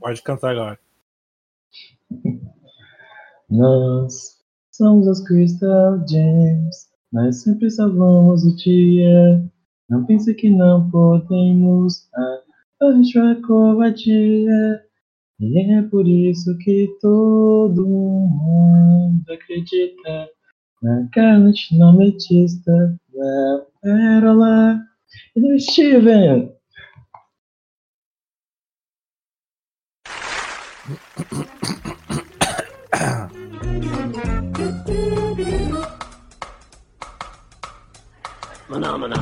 Pode cantar agora. Nós somos as Crystal Gems, nós sempre salvamos o dia. Não pense que não podemos, a gente vai covardia. E é por isso que todo mundo acredita na Garnet não metista, na Pérola e no Steven. Maná.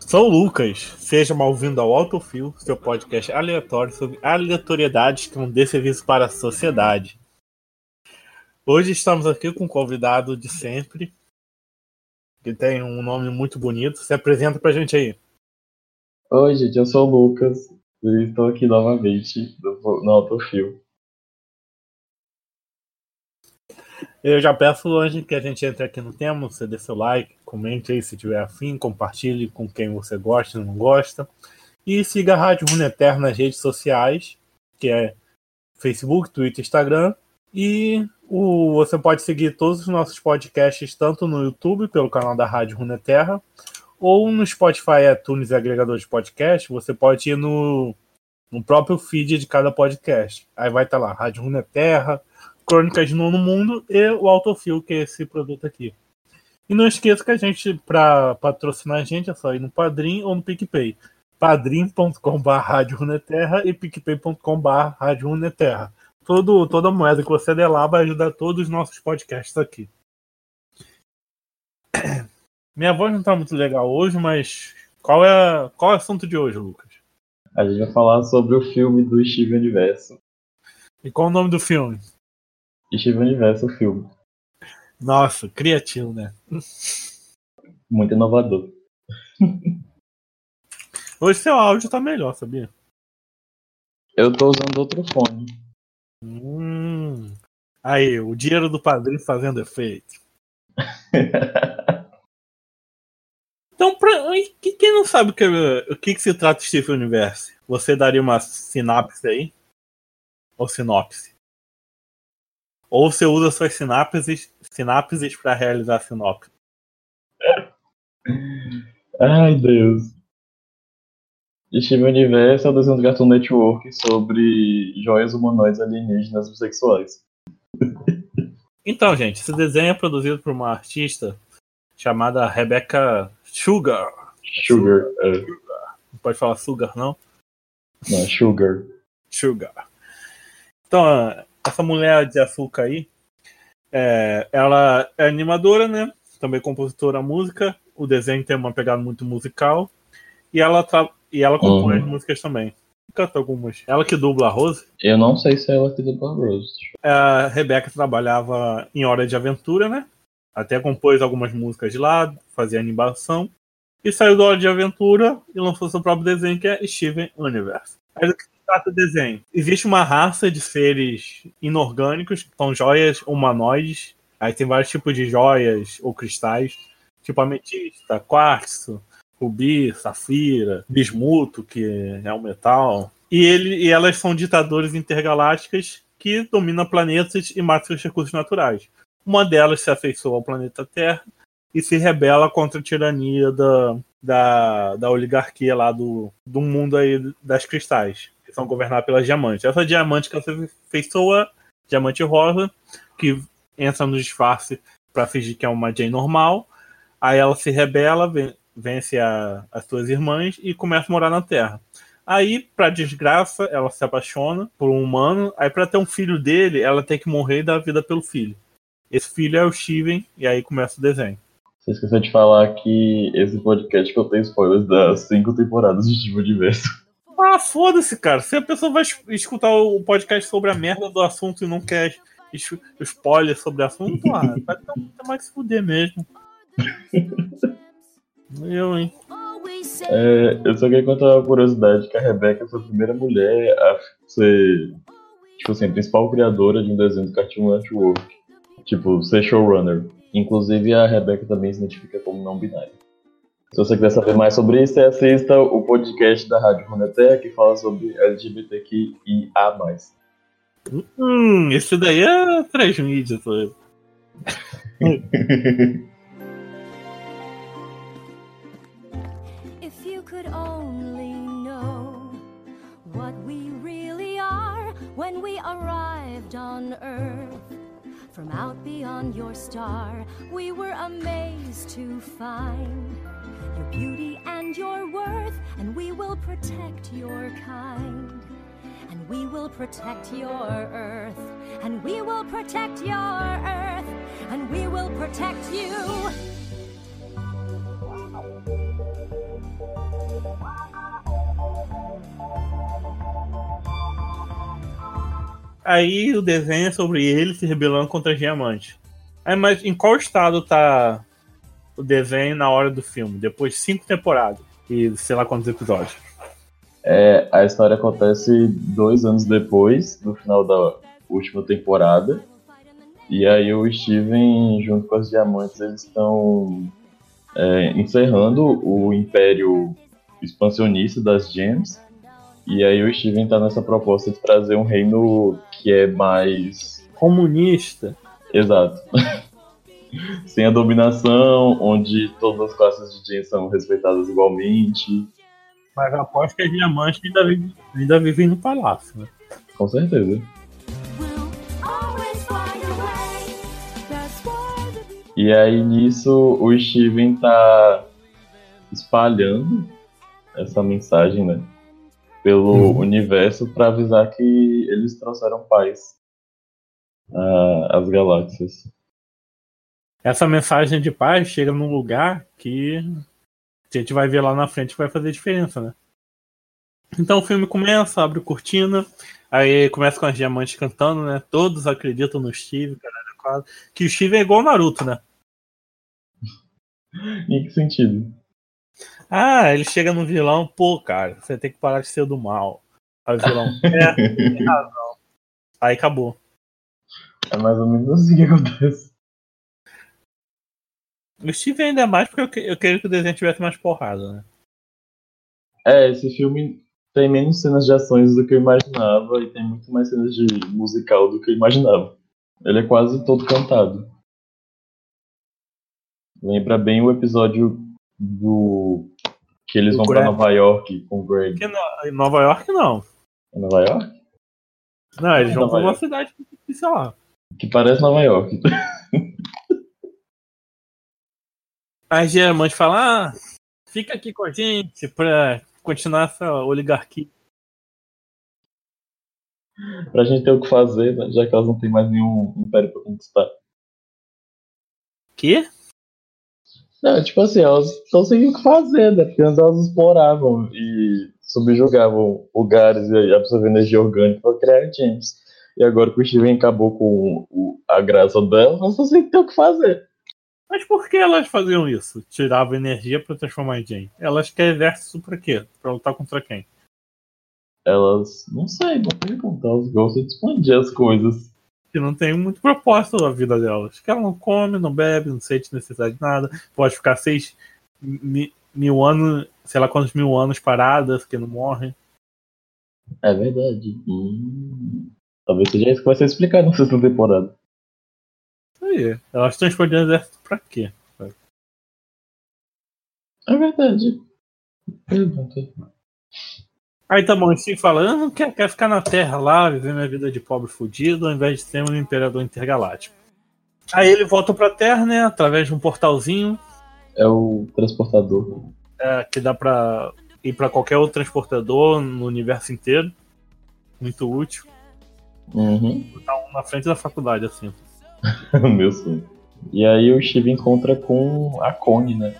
Sou o Lucas, seja mal-vindo ao Autofil, seu podcast aleatório sobre aleatoriedades que não dê serviço para a sociedade. Hoje estamos aqui com um convidado de sempre, que tem um nome muito bonito. Se apresenta pra gente aí. Oi, gente, eu sou o Lucas e estou aqui novamente no Autofil. Eu já peço antes que a gente entre aqui no tema, você dê seu like, comente aí se tiver afim, compartilhe com quem você gosta e não gosta. E siga a Rádio Runeterra nas redes sociais, que é Facebook, Twitter, Instagram. E o, você pode seguir todos os nossos podcasts tanto no YouTube, pelo canal da Rádio Runeterra, ou no Spotify, iTunes e agregador de podcast. Você pode ir no, no próprio feed de cada podcast. Aí vai estar lá, Rádio Runeterra, Crônicas de Nono Mundo e o Autofil, que é esse produto aqui. E não esqueça que a gente, para patrocinar a gente, é só ir no Padrim ou no PicPay. padrim.com.br e picpay.com.br Todo, toda moeda que você der lá vai ajudar todos os nossos podcasts aqui. Minha voz não tá muito legal hoje, mas qual é, qual é o assunto de hoje, Lucas? A gente vai falar sobre o filme do Steven Universo. E qual é o nome do filme? Steven Universo, o filme. Nossa, criativo, né? Muito inovador. Hoje seu áudio tá melhor, sabia? Eu tô usando outro fone. Hum. Aí, o dinheiro do padrinho fazendo efeito. então, pra, quem não sabe o que, o que, que se trata Steven Universo, você daria uma sinapse aí? Ou sinopse? Ou você usa suas sinapses, sinapses para realizar a sinopse? Ai, Deus. Steven Universo é o desenho do Cartoon Network sobre joias humanoides alienígenas bissexuais. Então, gente, esse desenho é produzido por uma artista chamada Rebecca Sugar. Sugar, é. Não pode falar Sugar, não? Não, Sugar. Sugar. Então, essa mulher de açúcar aí, é, ela é animadora, né? Também compositora música. O desenho tem uma pegada muito musical. E ela, e ela compõe uhum. as músicas também. Canta algumas. Ela que dubla a Rose? Eu não sei se é ela que dubla a Rose. A Rebeca trabalhava em Hora de Aventura, né? Até compôs algumas músicas de lá, fazia animação. E saiu da Hora de Aventura e lançou seu próprio desenho, que é Steven Universe. Trata o desenho? Existe uma raça de seres inorgânicos, que são joias humanoides. Aí tem vários tipos de joias ou cristais, tipo ametista, quartzo, rubi, safira, bismuto, que é um metal. E, ele, e elas são ditadores intergalácticas que dominam planetas e matam seus recursos naturais. Uma delas se afeiçoa ao planeta Terra e se rebela contra a tirania da, da, da oligarquia lá do, do mundo aí das cristais que são governadas pelas diamantes. Essa diamante que ela feiçoa, diamante rosa, que entra no disfarce para fingir que é uma Jane normal. Aí ela se rebela, vence a, as suas irmãs e começa a morar na Terra. Aí, para desgraça, ela se apaixona por um humano. Aí, para ter um filho dele, ela tem que morrer e dar vida pelo filho. Esse filho é o Steven, e aí começa o desenho. Você esqueceu de falar que esse podcast contém spoilers das cinco temporadas de Steven Universo. Ah, foda-se, cara. Se a pessoa vai escutar o podcast sobre a merda do assunto e não quer spoiler sobre o assunto, ah, vai ter mais que se fuder mesmo. Eu, hein? É, eu só queria contar uma curiosidade que a Rebeca foi a primeira mulher a ser, tipo assim, a principal criadora de um desenho do Cartoon Network. Tipo, ser showrunner. Inclusive a Rebeca também se identifica como não binária. Se você quiser saber mais sobre isso, assista o podcast da Rádio Runeterra que fala sobre LGBTQIA+. Hum, esse daí é transmídia, tô. If you could only know what we really are when we arrived on Earth. From out beyond your star, we were amazed to find your beauty and your worth, and we will protect your kind. And we will protect your earth, and we will protect your earth, and we will protect you. Aí o desenho é sobre ele se rebelando contra os diamantes. Aí, mas em qual estado tá o desenho na hora do filme? Depois de cinco temporadas e sei lá quantos episódios. É, a história acontece dois anos depois, no final da última temporada. E aí o Steven, junto com os diamantes, eles estão é, encerrando o império expansionista das gems. E aí o Steven tá nessa proposta de trazer um reino que é mais Comunista. exato. Sem a dominação, onde todas as classes de gems são respeitadas igualmente. Mas aposto que as diamantes ainda vivem, ainda vivem no palácio. Né? Com certeza. E aí nisso o Steven tá espalhando essa mensagem, né? Pelo Uhum. universo para avisar que eles trouxeram paz a- às galáxias. Essa mensagem de paz chega num lugar que a gente vai ver lá na frente que vai fazer diferença, né? Então o filme começa, abre cortina, aí começa com as diamantes cantando, né? Todos acreditam no Steve, caralho. Que o Steve é igual o Naruto, né? Em que sentido? Ah, ele chega no vilão, pô, cara, você tem que parar de ser do mal. Aí o vilão, é, tem razão. Aí acabou. É mais ou menos assim que acontece. O Steve ainda é mais porque eu, que- eu queria que o desenho tivesse mais porrada, né? É, esse filme tem menos cenas de ações do que eu imaginava e tem muito mais cenas de musical do que eu imaginava. Ele é quase todo cantado. Lembra bem o episódio do que eles Do vão pra Greg. Nova York com o Greg. Porque no- em Nova York não. É Nova York? Não, eles vão Nova pra uma cidade, sei lá. Que parece Nova York. Aí Diamante fala, ah, fica aqui com a gente pra continuar essa oligarquia. pra gente ter o que fazer, né, já que elas não têm mais nenhum império pra conquistar. Quê? Não, tipo assim, elas estão sem o que fazer, né? Porque antes elas exploravam e subjugavam lugares e absorvendo energia orgânica para criar gems. E agora que o Steven acabou com o- a graça delas, elas estão sem ter o que fazer. Mas por que elas faziam isso? Tiravam energia pra transformar em Jane. Elas querem exército pra quê? Pra lutar contra quem? Elas, não sei, vou perguntar, elas gostam de expandir as coisas. Que não tem muito propósito na vida delas. Que ela não come, não bebe, não sente necessidade de nada. Pode ficar seis mi- mil anos, sei lá quantos mil anos paradas, que não morrem. É verdade. Hum, talvez seja isso que vai ser explicado na sexta temporada. Aí. Elas estão expandindo exército pra quê? É verdade. Pergunta. Aí tá bom, o Steve fala, eu não quero, quero ficar na Terra lá, viver minha vida de pobre fudido, ao invés de ser um imperador intergaláctico. Aí ele volta pra Terra, né, através de um portalzinho, É o transportador. é, que dá pra ir pra qualquer outro transportador no universo inteiro. Muito útil. Uhum. Tá um na frente da faculdade, assim. Meu sonho. E aí o Steve encontra com a Connie, né?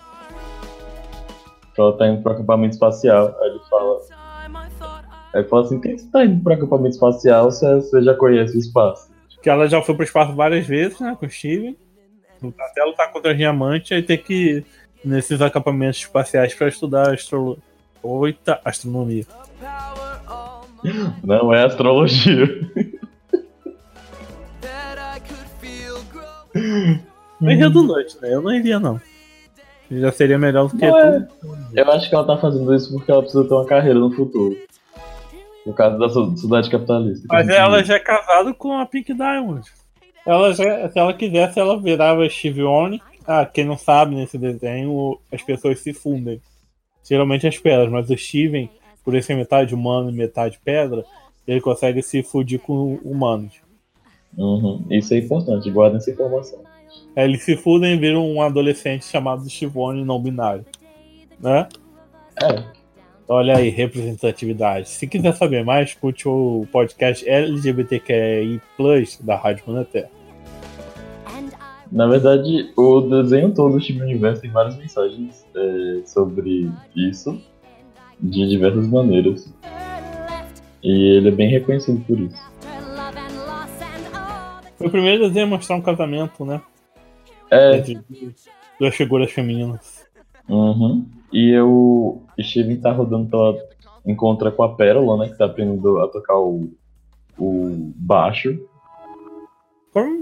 Ela tá indo pro acampamento espacial. Aí ele fala. Aí ele fala assim, por que você tá indo pro acampamento espacial se você já conhece o espaço? Que ela já foi pro espaço várias vezes, né, com o Steve. Até lutar contra os diamantes, aí tem que ir nesses acampamentos espaciais pra estudar astro... Oita, astronomia. Não é astrologia. Meio redundante, né? Eu não iria, não. Já seria melhor do que é. tudo. Eu acho que ela tá fazendo isso porque ela precisa ter uma carreira no futuro. No caso da sociedade capitalista. Mas ela já é casada com a Pink Diamond. Ela já, se ela quisesse, ela virava Steve Oni. Ah, quem não sabe nesse desenho, as pessoas se fundem. Geralmente as pedras, mas o Steven, por ser metade humano e metade pedra, ele consegue se fudir com humanos. Uhum. Isso é importante, guardem essa informação. Aí eles se fudem e viram um adolescente chamado Shivone não binário. Né? É, Olha aí, representatividade. Se quiser saber mais, escute o podcast LGBTQI da Rádio I na verdade, o desenho todo do Steven Universo tem várias mensagens é, sobre isso, de diversas maneiras. E ele é bem reconhecido por isso. Foi o primeiro desenho a mostrar um casamento, né? É, Entre duas figuras femininas. uhum. E o Steven tá rodando pela. Encontra com a Pérola, né? Que tá aprendendo a tocar o, o baixo.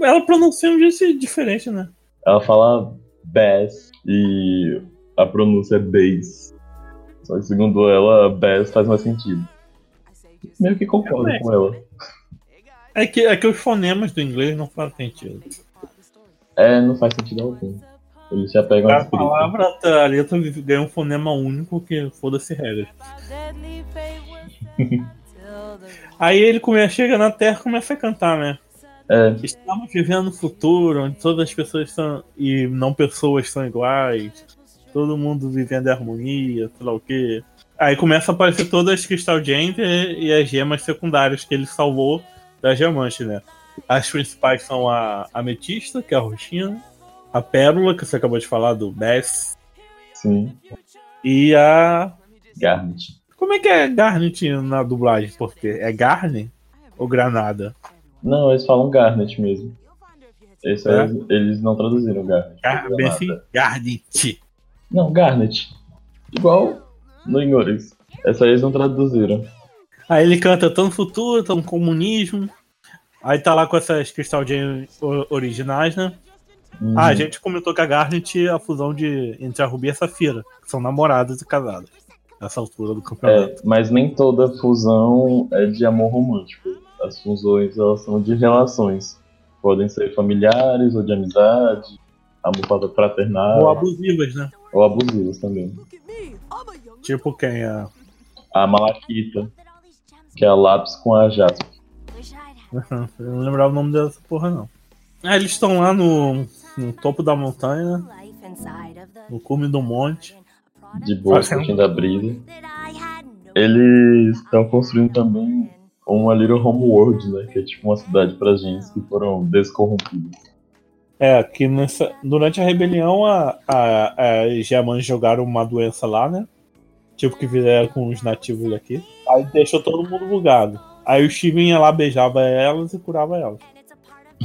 Ela pronuncia um jeito diferente, né? Ela fala bass e a pronúncia é bass. Só que segundo ela, bass faz mais sentido. Meio que concordo Realmente. com ela. É que, é que os fonemas do inglês não fazem sentido. É, não faz sentido algum. Eles se apegam à A palavra, a letra ganha um fonema único que foda-se the Aí ele come, chega na Terra e começa a cantar, né? É, Estamos vivendo um futuro onde todas as pessoas são. e não pessoas são iguais. Todo mundo vivendo em harmonia, sei lá o quê. Aí começa a aparecer todas as Crystal Gems e, e as gemas secundárias que ele salvou da Diamante, né? As principais são a Ametista, que é a roxinha, a Pérola, que você acabou de falar, do Bass, sim. e a. Garnet. Como é que é Garnet na dublagem? Porque é Garnet ou Granada? Não, eles falam Garnet mesmo. Esse aí, É? eles, eles não traduziram Garnet. Gar bem assim, Garnet. Não, Garnet. Igual no inglês. Essa aí eles não traduziram. Aí ele canta tão futuro, tão comunismo. Aí tá lá com essas Crystal Gem o- originais, né? Uhum. Ah, a gente comentou que a Garnet a fusão de, entre a Ruby e a Safira, que são namoradas e casadas. Nessa altura do campeonato. É, mas nem toda fusão é de amor romântico. As fusões elas são de relações. Podem ser familiares ou de amizade, amor fraternal Ou abusivas, né? ou abusivas também. Tipo quem? A... A Malaquita, que é a lápis com a jaspe. Eu não lembrava o nome dessa porra, não. Ah, eles estão lá no, no topo da montanha, no cume do monte. De boa, Fazendo- curtindo da brisa. Eles estão construindo também uma Little Homeworld, né? Que é tipo uma cidade para gente que foram descorrompidas. É, que nessa, durante a rebelião a, a, as Diamantes jogaram uma doença lá, né? Tipo que fizeram com os nativos daqui. Aí deixou todo mundo bugado. Aí o Steven ia lá, beijava elas e curava elas.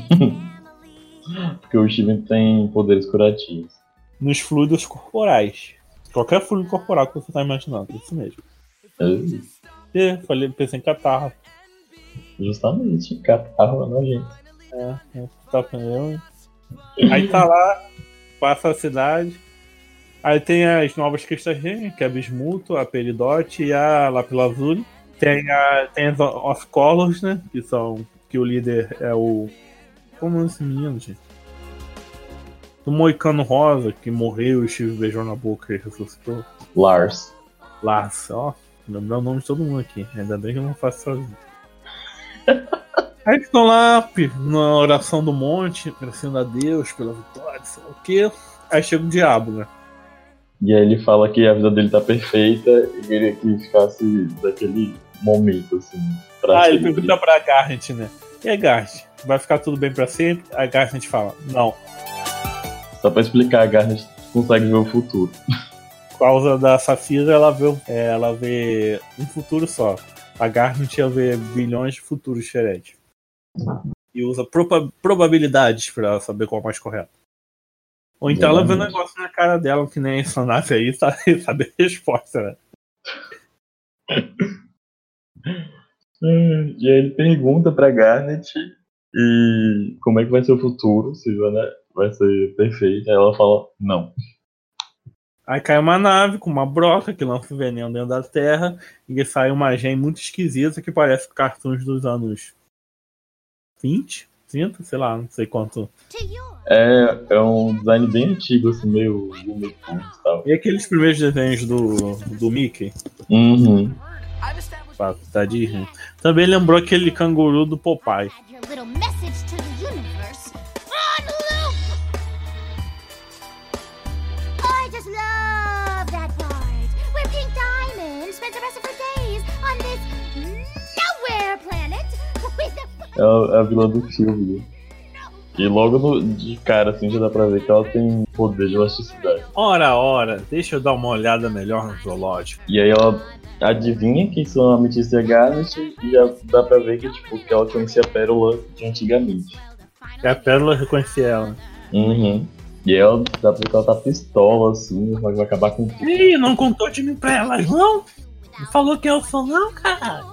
Porque o Steven tem poderes curativos. Nos fluidos corporais. Qualquer fluido corporal que você tá imaginando, isso mesmo. É, E falei, pensei em catarro. justamente, catarro na gente. É, é, tá pneu. Aí tá lá, passa a cidade. Aí tem as novas cristais gêmeas, que é a Bismuto, a Peridote e a Lapilazuli. Tem, a, tem as Off-Colors, né? Que são. Que o líder é o. Como é esse menino, gente? Do Moicano Rosa, que morreu e o Steve beijou na boca e ressuscitou. Lars. Lars, ó. Lembrar o nome de todo mundo aqui. Ainda bem que eu não faço sozinho. Aí estão lá, na oração do monte, agradecendo a Deus pela vitória, sei lá o quê. Aí chega o diabo, né? E aí ele fala que a vida dele tá perfeita e queria que ficasse daquele momento, assim. Pra Ah, ele pergunta pra Garnet, né? E aí, Garnet, vai ficar tudo bem pra sempre? A Garnet fala, não. Só pra explicar, a Garnet consegue ver o futuro. Por causa da Safira, ela vê, é, ela vê um futuro só. A Garnet ia ver bilhões de futuros diferentes. E usa proba- probabilidades pra saber qual é o mais correto. Ou então ela vê um negócio na cara dela, que nem essa nave aí, sabe, sabe a resposta, né? Hum, E aí ele pergunta pra Garnet e como é que vai ser o futuro, se vai, né, vai ser perfeito. Aí ela fala, não. Aí cai uma nave com uma broca que lança o veneno dentro da Terra e sai uma gem muito esquisita que parece cartoons dos anos 20, 30, sei lá, não sei quanto. É, é um design bem antigo, assim, meio e tal. E aqueles primeiros desenhos do, do Mickey, Uhum. Da Disney, também lembrou aquele canguru do Popeye. É a, a vilã do filme. E logo no- de cara, assim, já dá pra ver que ela tem poder de elasticidade. Ora, ora, deixa eu dar uma olhada melhor no zoológico. E aí ela adivinha quem são a Amethyst e a Garnet e já dá pra ver que, tipo, que ela conhecia a Pérola de antigamente. E a Pérola reconhecia ela. Uhum. E ela dá pra ver que ela tá pistola, assim, vai vai acabar com tudo. Ih, não contou de mim pra elas, não? Não falou que eu sou, não, cara.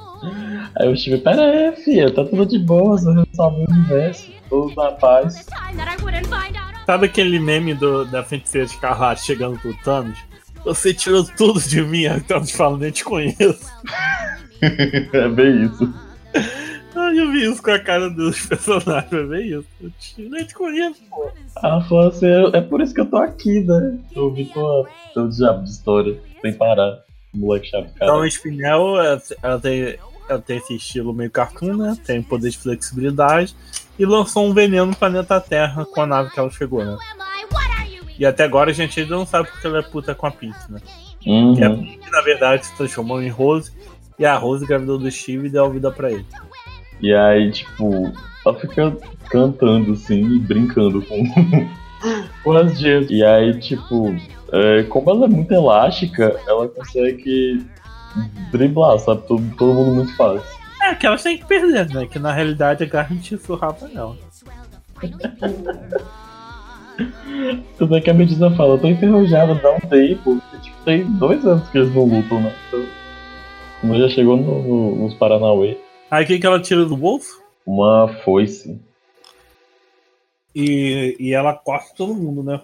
Aí eu estive, pera aí, filha, tá tudo de boa, resolve o universo, tudo na paz. Sabe aquele meme do, da feiticeira de Escarlate chegando pro Thanos? Você tirou tudo de mim, aí o Thanos fala, nem te conheço. é bem isso. Ai, eu vi isso com a cara dos personagens, é bem isso. Eu te- nem te conheço, pô. Ela falou assim, é por isso que eu tô aqui, né? Eu ouvi tua, teu diabo de história, sem parar. Moleque chato, cara. Então, a Spinel, ela, ela tem, ela tem esse estilo meio cartoon, né? Tem poder de flexibilidade. E lançou um veneno no planeta Terra com a nave que ela chegou, né? E até agora a gente ainda não sabe porque ela é puta com a Pete, né? Uhum. Que a Pete, na verdade, se transformou em Rose. E a Rose engravidou do Steve e deu a vida pra ele. E aí, tipo, ela fica cantando assim e brincando com, com as gemas. E aí, tipo, é, como ela é muito elástica, ela consegue driblar, sabe? Todo, todo mundo muito fácil. É, que elas têm que perder, né? Que na realidade a Garnet surrava nela. Tanto é que a Medina fala, eu tô enferrujada, dá um tempo. Tipo, tem dois anos que eles não lutam, né? Então, já chegou no- no- nos Paranauê. Aí o que, que ela tira do bolso? Uma foice. E, e ela corta todo mundo, né?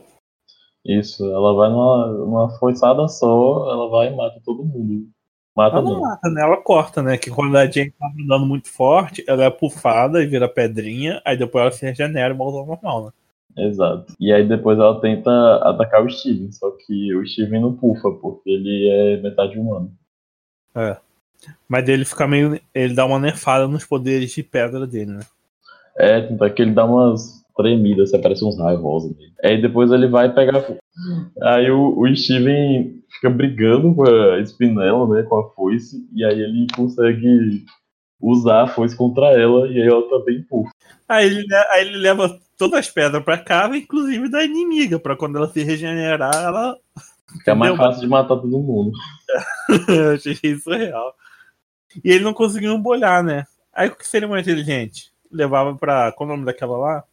Isso, ela vai numa, numa foiçada só, ela vai e mata todo mundo. Mata Ela não não. mata, né? Ela corta, né? Que quando a Jane tá andando muito forte, ela é pufada e vira pedrinha, aí depois ela se regenera e volta ao normal, né? Exato. E aí depois ela tenta atacar o Steven, só que o Steven não pufa, porque ele é metade humano. Mas ele fica meio. Ele dá uma nerfada nos poderes de pedra dele, né? É, tanto é que ele dá umas tremidas, assim, parece uns raios rosa nele. Aí depois ele vai pegar. Aí o, o Steven fica brigando com a Spinella, né? Com a foice, e aí ele consegue usar a foice contra ela, e aí ela também pufa. Aí ele, le- aí ele leva todas as pedras pra casa, inclusive da inimiga, pra quando ela se regenerar, ela. Fica mais fácil de matar todo mundo. Eu Achei isso real. E ele não conseguiu embolhar, né? Aí o que seria mais inteligente? Levava pra. Qual o nome daquela lá?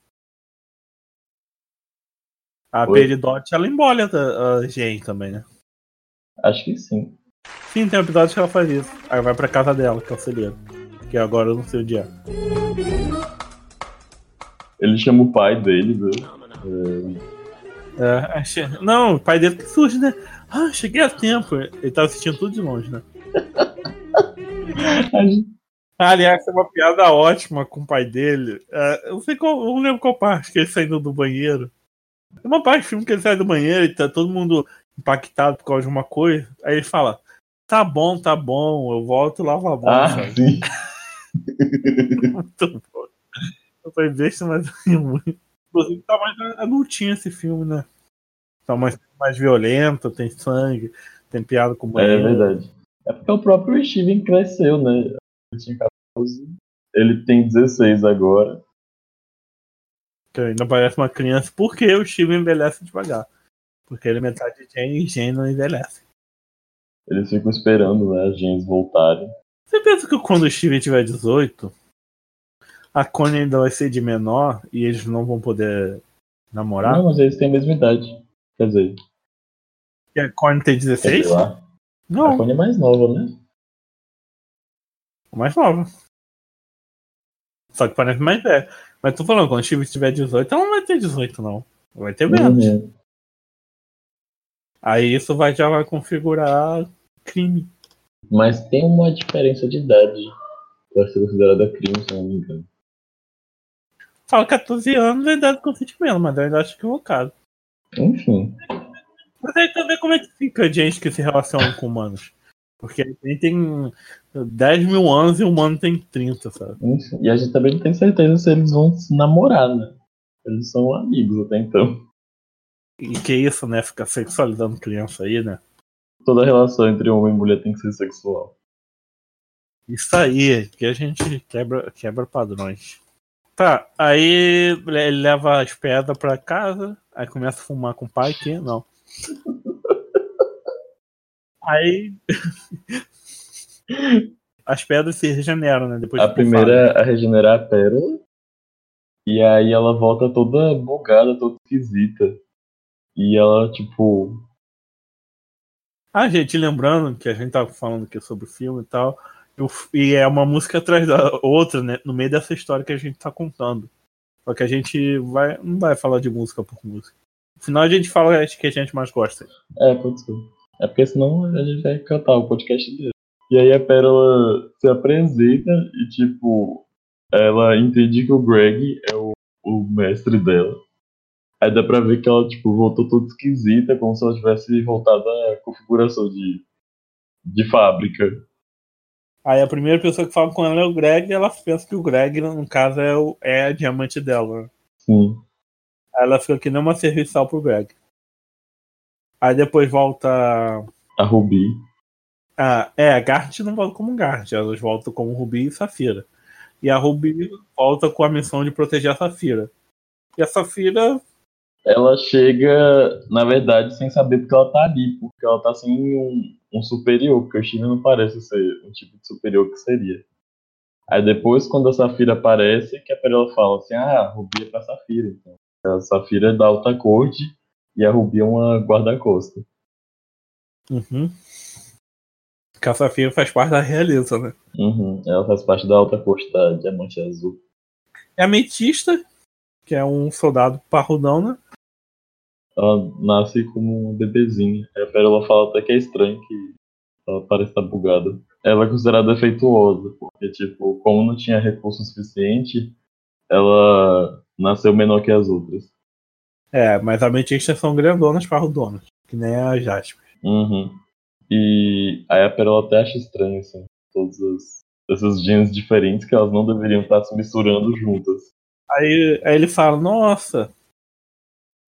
A? Peridot, ela embolha a, a Jane também, né? Acho que sim. Sim, tem um episódio que ela faz isso. Aí vai pra casa dela, que é o celeiro. Que agora eu não sei o dia. Ele chama o pai dele, né? É, achei... Não, o pai dele que surge, né? Ah, cheguei a tempo. Ele tava assistindo tudo de longe, né? Gente- Ah, aliás, tem uma piada ótima com o pai dele. É, eu não sei qual, eu não lembro qual parte que ele saindo do banheiro. Tem uma parte do filme que ele sai do banheiro e tá todo mundo impactado por causa de uma coisa. Aí ele fala: Tá bom, tá bom, eu volto e lavo a mão. Ah, sim. Muito bom. Eu falei besta, mas muito. Inclusive, tá mais adultinho esse filme, né? Tá mais, mais violento, tem sangue, tem piada com É banheiro. verdade. É porque o próprio Steven cresceu, né? Ele tinha 14, ele tem 16 agora. Que ainda parece uma criança, porque o Steven envelhece devagar. Porque ele é metade de Jane e Jane não envelhece. Eles ficam esperando, né, as gens voltarem. Você pensa que quando o Steven tiver 18, a Connie ainda vai ser de menor e eles não vão poder namorar? Não, mas eles têm a mesma idade. Quer dizer, E a Connie tem sei 16? lá. A Não, Connie é mais nova, né? mais nova. Só que parece mais velho. Mas tô falando, quando o Steven tiver 18, ela não vai ter 18, não. Vai ter menos. Uhum. Aí isso vai, já vai configurar crime. Mas tem uma diferença de idade pra ser considerada crime, se não me engano. Fala 14 anos é idade de consentimento, mas eu ainda acho equivocado. Enfim. Mas aí também como é que fica gente que se relaciona com humanos? Porque a gente tem 10 mil anos e o humano tem 30, sabe? enfim. E a gente também não tem certeza se eles vão se namorar, né? Eles são amigos até então. E que isso, né? Ficar sexualizando criança aí, né? Toda relação entre homem e mulher tem que ser sexual. Isso aí, que a gente quebra, quebra padrões. Tá, aí ele leva as pedras pra casa, aí começa a fumar com o pai, que não. Aí as pedras se regeneram, né? Depois A primeira é a regenerar a pérola. E aí ela volta toda bugada, toda esquisita. E ela, tipo. Ah, gente, lembrando que a gente tava falando aqui sobre o filme e tal, e f- e é uma música atrás da outra, né? No meio dessa história que a gente tá contando. Só que a gente vai, não vai falar de música por música. No final a gente fala as que a gente mais gosta. É, pode ser. É porque senão a gente vai cantar o podcast dele. E aí a Pérola se apresenta e, tipo, ela entende que o Greg é o, o mestre dela. Aí dá pra ver que ela, tipo, voltou toda esquisita, como se ela tivesse voltado à configuração de, de fábrica. Aí a primeira pessoa que fala com ela é o Greg, e ela pensa que o Greg, no caso, é, o, é a diamante dela. né? Sim. Aí ela fica que nem uma serviçal pro Greg. Aí depois volta. A Ruby. Ah, é, a Gart não volta como Gart, elas voltam como Ruby e Safira. E a Ruby volta com a missão de proteger a Safira. E a Safira. Ela chega, na verdade, sem saber porque ela tá ali, porque ela tá sem um, um superior, porque o Steven não parece ser um tipo de superior que seria. Aí depois, quando a Safira aparece, que a Pérola fala assim, ah, a Rubi é pra Safira, então. A Safira é da alta corte e a Rubi é uma guarda-costa. Uhum. Que a Safira faz parte da realeza, né? Uhum. Ela faz parte da alta corte da Diamante Azul. É a Metista, que é um soldado parrudão, né? Ela nasce como uma bebezinha. Aí a Pérola fala até que é estranho que ela parece estar bugada. Ela é considerada defeituosa, porque, tipo, como não tinha recurso suficiente, ela nasceu menor que as outras. É, mas a Metista são grandonas parrudonas, que nem a Jasper. Uhum. E aí a Pérola até acha estranho, assim, todos os, esses genes diferentes que elas não deveriam estar se misturando juntas. Aí, aí ele fala, nossa,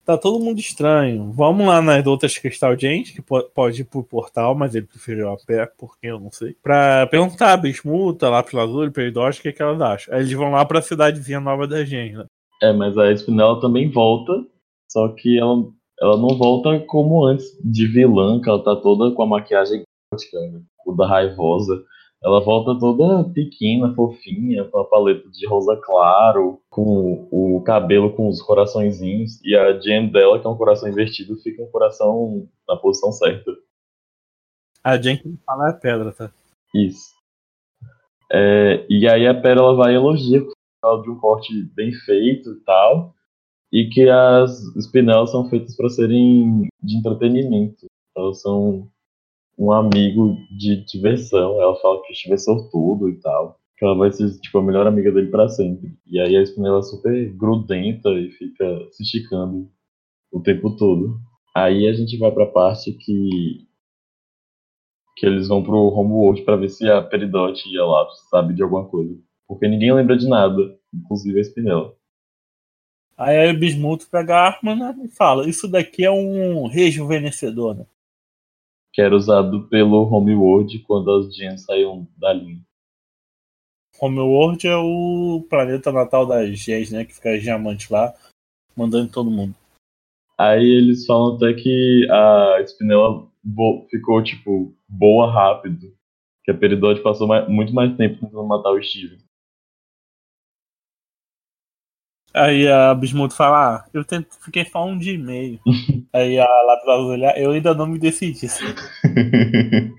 tá todo mundo estranho. Vamos lá nas outras Crystal Gems, que po- pode ir pro portal, mas ele preferiu a pé, porque eu não sei. Pra perguntar a Bismuta, Lápis Lazuli, Peridot, o que, que elas acham. Aí eles vão lá pra cidadezinha nova da Gems, né? É, mas a Spinella também volta, só que ela, ela não volta como antes de vilã, que ela tá toda com a maquiagem gótica, né? toda raivosa. Ela volta toda pequena, fofinha, com a paleta de rosa claro, com o cabelo com os coraçõezinhos, e a gem dela, que é um coração invertido, fica um coração na posição certa. A Jen que fala é pedra, tá? Isso. É, e aí a Pérola vai elogiar por causa de um corte bem feito e tal. E que as Spinellas são feitas para serem de entretenimento. Elas são um amigo de diversão. Ela fala que o Steve é sortudo e tal. Que ela vai ser tipo, a melhor amiga dele para sempre. E aí a Spinella é super grudenta e fica se esticando o tempo todo. Aí a gente vai pra parte que que eles vão pro homeworld pra ver se a Peridot e a Lápis sabe de alguma coisa. Porque ninguém lembra de nada, inclusive a Spinella. Aí a Bismuto pega a arma né, e fala: Isso daqui é um rejuvenescedor, né? Que era usado pelo homeworld quando as gems saíam da linha. Homeworld é o planeta natal das Gens, né? Que fica as diamantes lá, mandando todo mundo. Aí eles falam até que a Spinella ficou, tipo, boa rápido. Que a Peridot passou mais- muito mais tempo tentando matar o Steven. Aí a Bismuto fala: Ah, eu tento, fiquei só um dia e meio. Aí a Lápis Lazuli, "Ah, eu ainda não me decidi.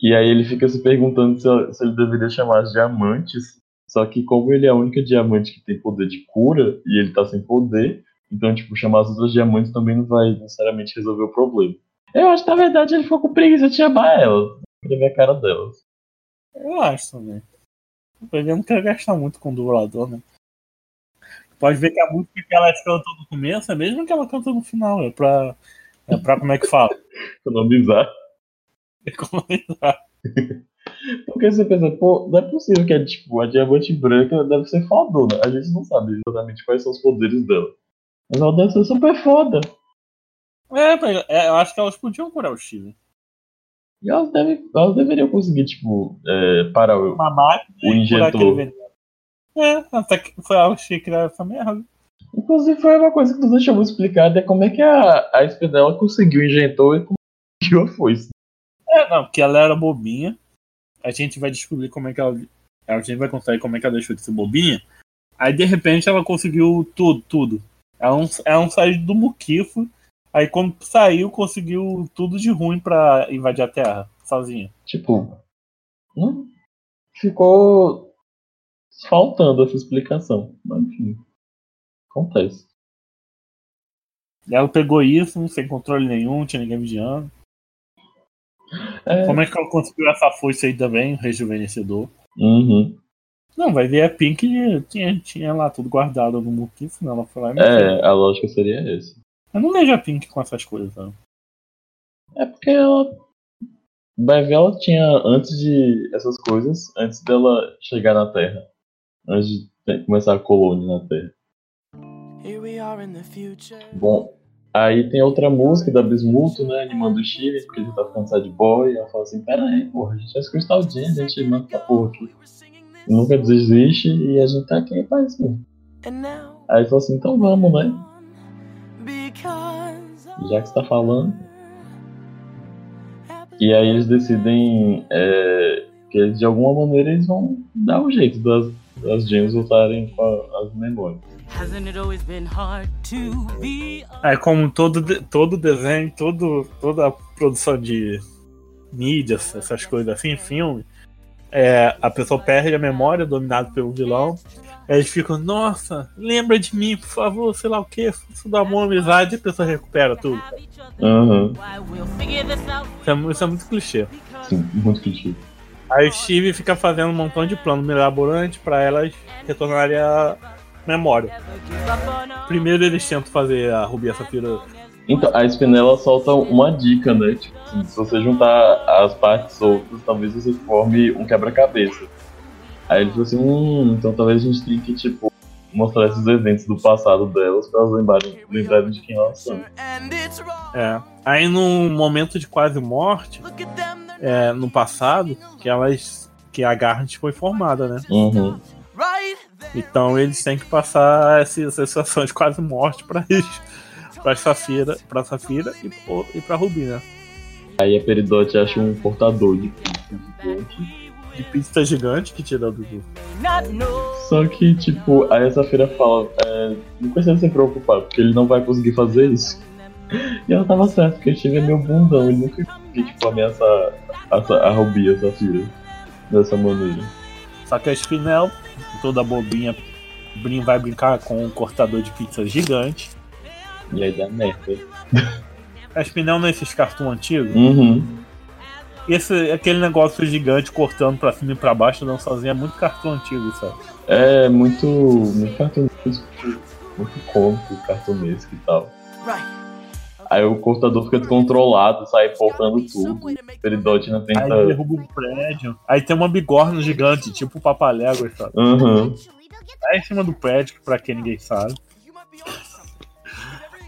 e aí ele fica se perguntando se, se ele deveria chamar as diamantes. Só que como ele é a única diamante que tem poder de cura e ele tá sem poder, então tipo, chamar as outras diamantes também não vai necessariamente resolver o problema. Eu acho que na verdade ele ficou com preguiça de chamar elas. Queria ver a cara delas. Eu acho também. Ele não quer gastar muito com o dublador, né? Pode ver que a música que ela cantou no começo é a mesma que ela cantou no final. É pra. É pra como é que fala? Economizar. Economizar. Porque você pensa, pô, não é possível que é tipo, a diamante branca deve ser fodona. A gente não sabe exatamente quais são os poderes dela. Mas ela deve ser super foda. É, é, eu acho que elas podiam curar o Chile. E elas, devem, elas deveriam conseguir, tipo, é, parar o, Uma máquina o injetor. É, até que foi ela que criou essa merda. Inclusive, foi uma coisa que não deixou muito explicada, é como é que a, a Spinella conseguiu o injetor e conseguiu a foice. É, não, porque ela era bobinha. A gente vai descobrir como é que ela. A gente vai conseguir como é que ela deixou de ser bobinha. Aí de repente ela conseguiu tudo, tudo. Ela não, ela não saiu do muquifo. Aí quando saiu, conseguiu tudo de ruim pra invadir a Terra, sozinha. Tipo, não ficou faltando essa explicação. Mas enfim, acontece. Ela pegou isso, sem controle nenhum, tinha ninguém vigiando. É, Como é que ela conseguiu essa força aí também, rejuvenescedor? uhum. Não, vai ver a Pink tinha, tinha lá tudo guardado no muquifo, né? Ela foi lá e é, a lógica seria essa. Eu não vejo a Pink com essas coisas, não. É porque ela. Vai ver, ela tinha antes de essas coisas, antes dela chegar na Terra. Antes de começar a colônia na Terra. Bom, aí tem outra música da Bismuto, né? Animando o Chile, porque ele tá ficando sad boy. Ela fala assim: Pera aí, porra, a gente é Crystal Gems, a gente manda essa porra aqui. Nunca desiste e a gente tá aqui pra isso Aí ele falou assim: Então vamos, né? Já que você tá falando. E aí eles decidem é, que de alguma maneira eles vão dar um jeito das, das gems voltarem com a- as memórias. hasn't it always been hard to be? É como todo, todo desenho, todo, toda a produção de mídias, essas coisas assim, filme, é, a pessoa perde a memória dominada pelo vilão. aí Eles ficam, nossa, lembra de mim, por favor, sei lá o que, isso dá amor, amizade, e a pessoa recupera tudo. Out. Isso é, isso é muito clichê. sim, muito clichê. Aí o Steve fica fazendo um montão de plano mirabolante pra elas retornarem a memória. Primeiro eles tentam fazer a Rubi e a Safira Então, a Spinella solta uma dica, né? Tipo, se você juntar as partes soltas, talvez você forme um quebra-cabeça. Aí ele falou assim, hum, então talvez a gente tenha que, tipo, mostrar esses eventos do passado delas pra elas lembrarem, lembrarem de quem elas são. É. Aí no momento de quase morte, É, no passado, que elas. que a Garnet foi formada, né? Uhum. Então eles têm que passar essa, situação de quase morte pra eles. Pra Safira, pra Safira e, e pra Rubi, né? Aí a Peridote acha um portador de pizza gigante. De pista gigante que tira do. Know. Só que, tipo, aí essa feira fala, é, não precisa se preocupar, porque ele não vai conseguir fazer isso. E ela tava certa, porque o Steve é meu bundão, ele nunca conseguiu, tipo, ameaçar a, a Rubi, a Safira, dessa maneira. Só que a Spinel, toda bobinha, brin- vai brincar com um cortador de pizza gigante. E aí dá merda. A Spinel nesses cartões antigos, Uhum. esse, aquele negócio gigante cortando pra cima e pra baixo, não sozinho, é muito cartão antigo, sabe? É muito. muito cartunesco, muito cômico, cartunesco e tal. Right. Aí o cortador fica descontrolado, sai cortando tudo. O Peridote ainda Aí tenta. derruba um prédio. Aí tem uma bigorna gigante, tipo o Papaléguas, sabe? Uhum. Aí em cima do prédio, pra quem ninguém sabe.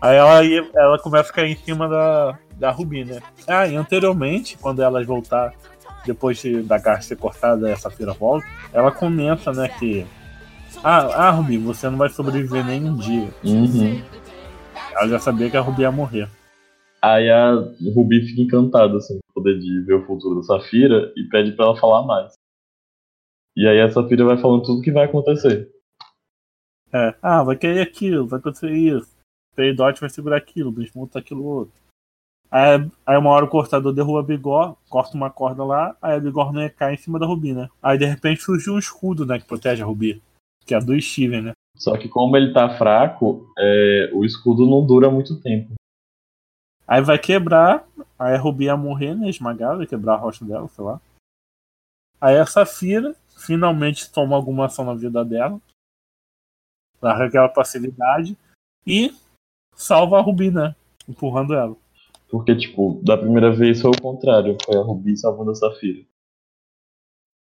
Aí ela, ela começa a cair em cima da, da Rubi, né? Ah, e anteriormente, quando elas voltar, depois de, da garra ser cortada essa feira volta, ela comenta, né, que. Ah, ah, Rubi, você não vai sobreviver nem um dia. Uhum. Ela já sabia que a Rubi ia morrer. Aí a Ruby fica encantada, assim, com o poder de ver o futuro da Safira e pede pra ela falar mais. E aí a Safira vai falando tudo que vai acontecer. É, ah, vai cair aquilo, vai acontecer isso. Peridot vai segurar aquilo, Bismuth aquilo outro. Aí, aí uma hora o cortador derruba a Bigor, corta uma corda lá, aí a Bigor não ia cair em cima da Rubi, né? Aí de repente surgiu um escudo, né, que protege a Rubi. Que é a do Steven, né? Só que como ele tá fraco, é, o escudo não dura muito tempo. Aí vai quebrar, aí a Rubi ia morrer, né? Esmagada, ia quebrar a rocha dela, sei lá. Aí a Safira finalmente toma alguma ação na vida dela. Larga aquela facilidade e salva a Rubi, né? Empurrando ela. Porque, tipo, da primeira vez foi o contrário. Foi a Rubi salvando a Safira.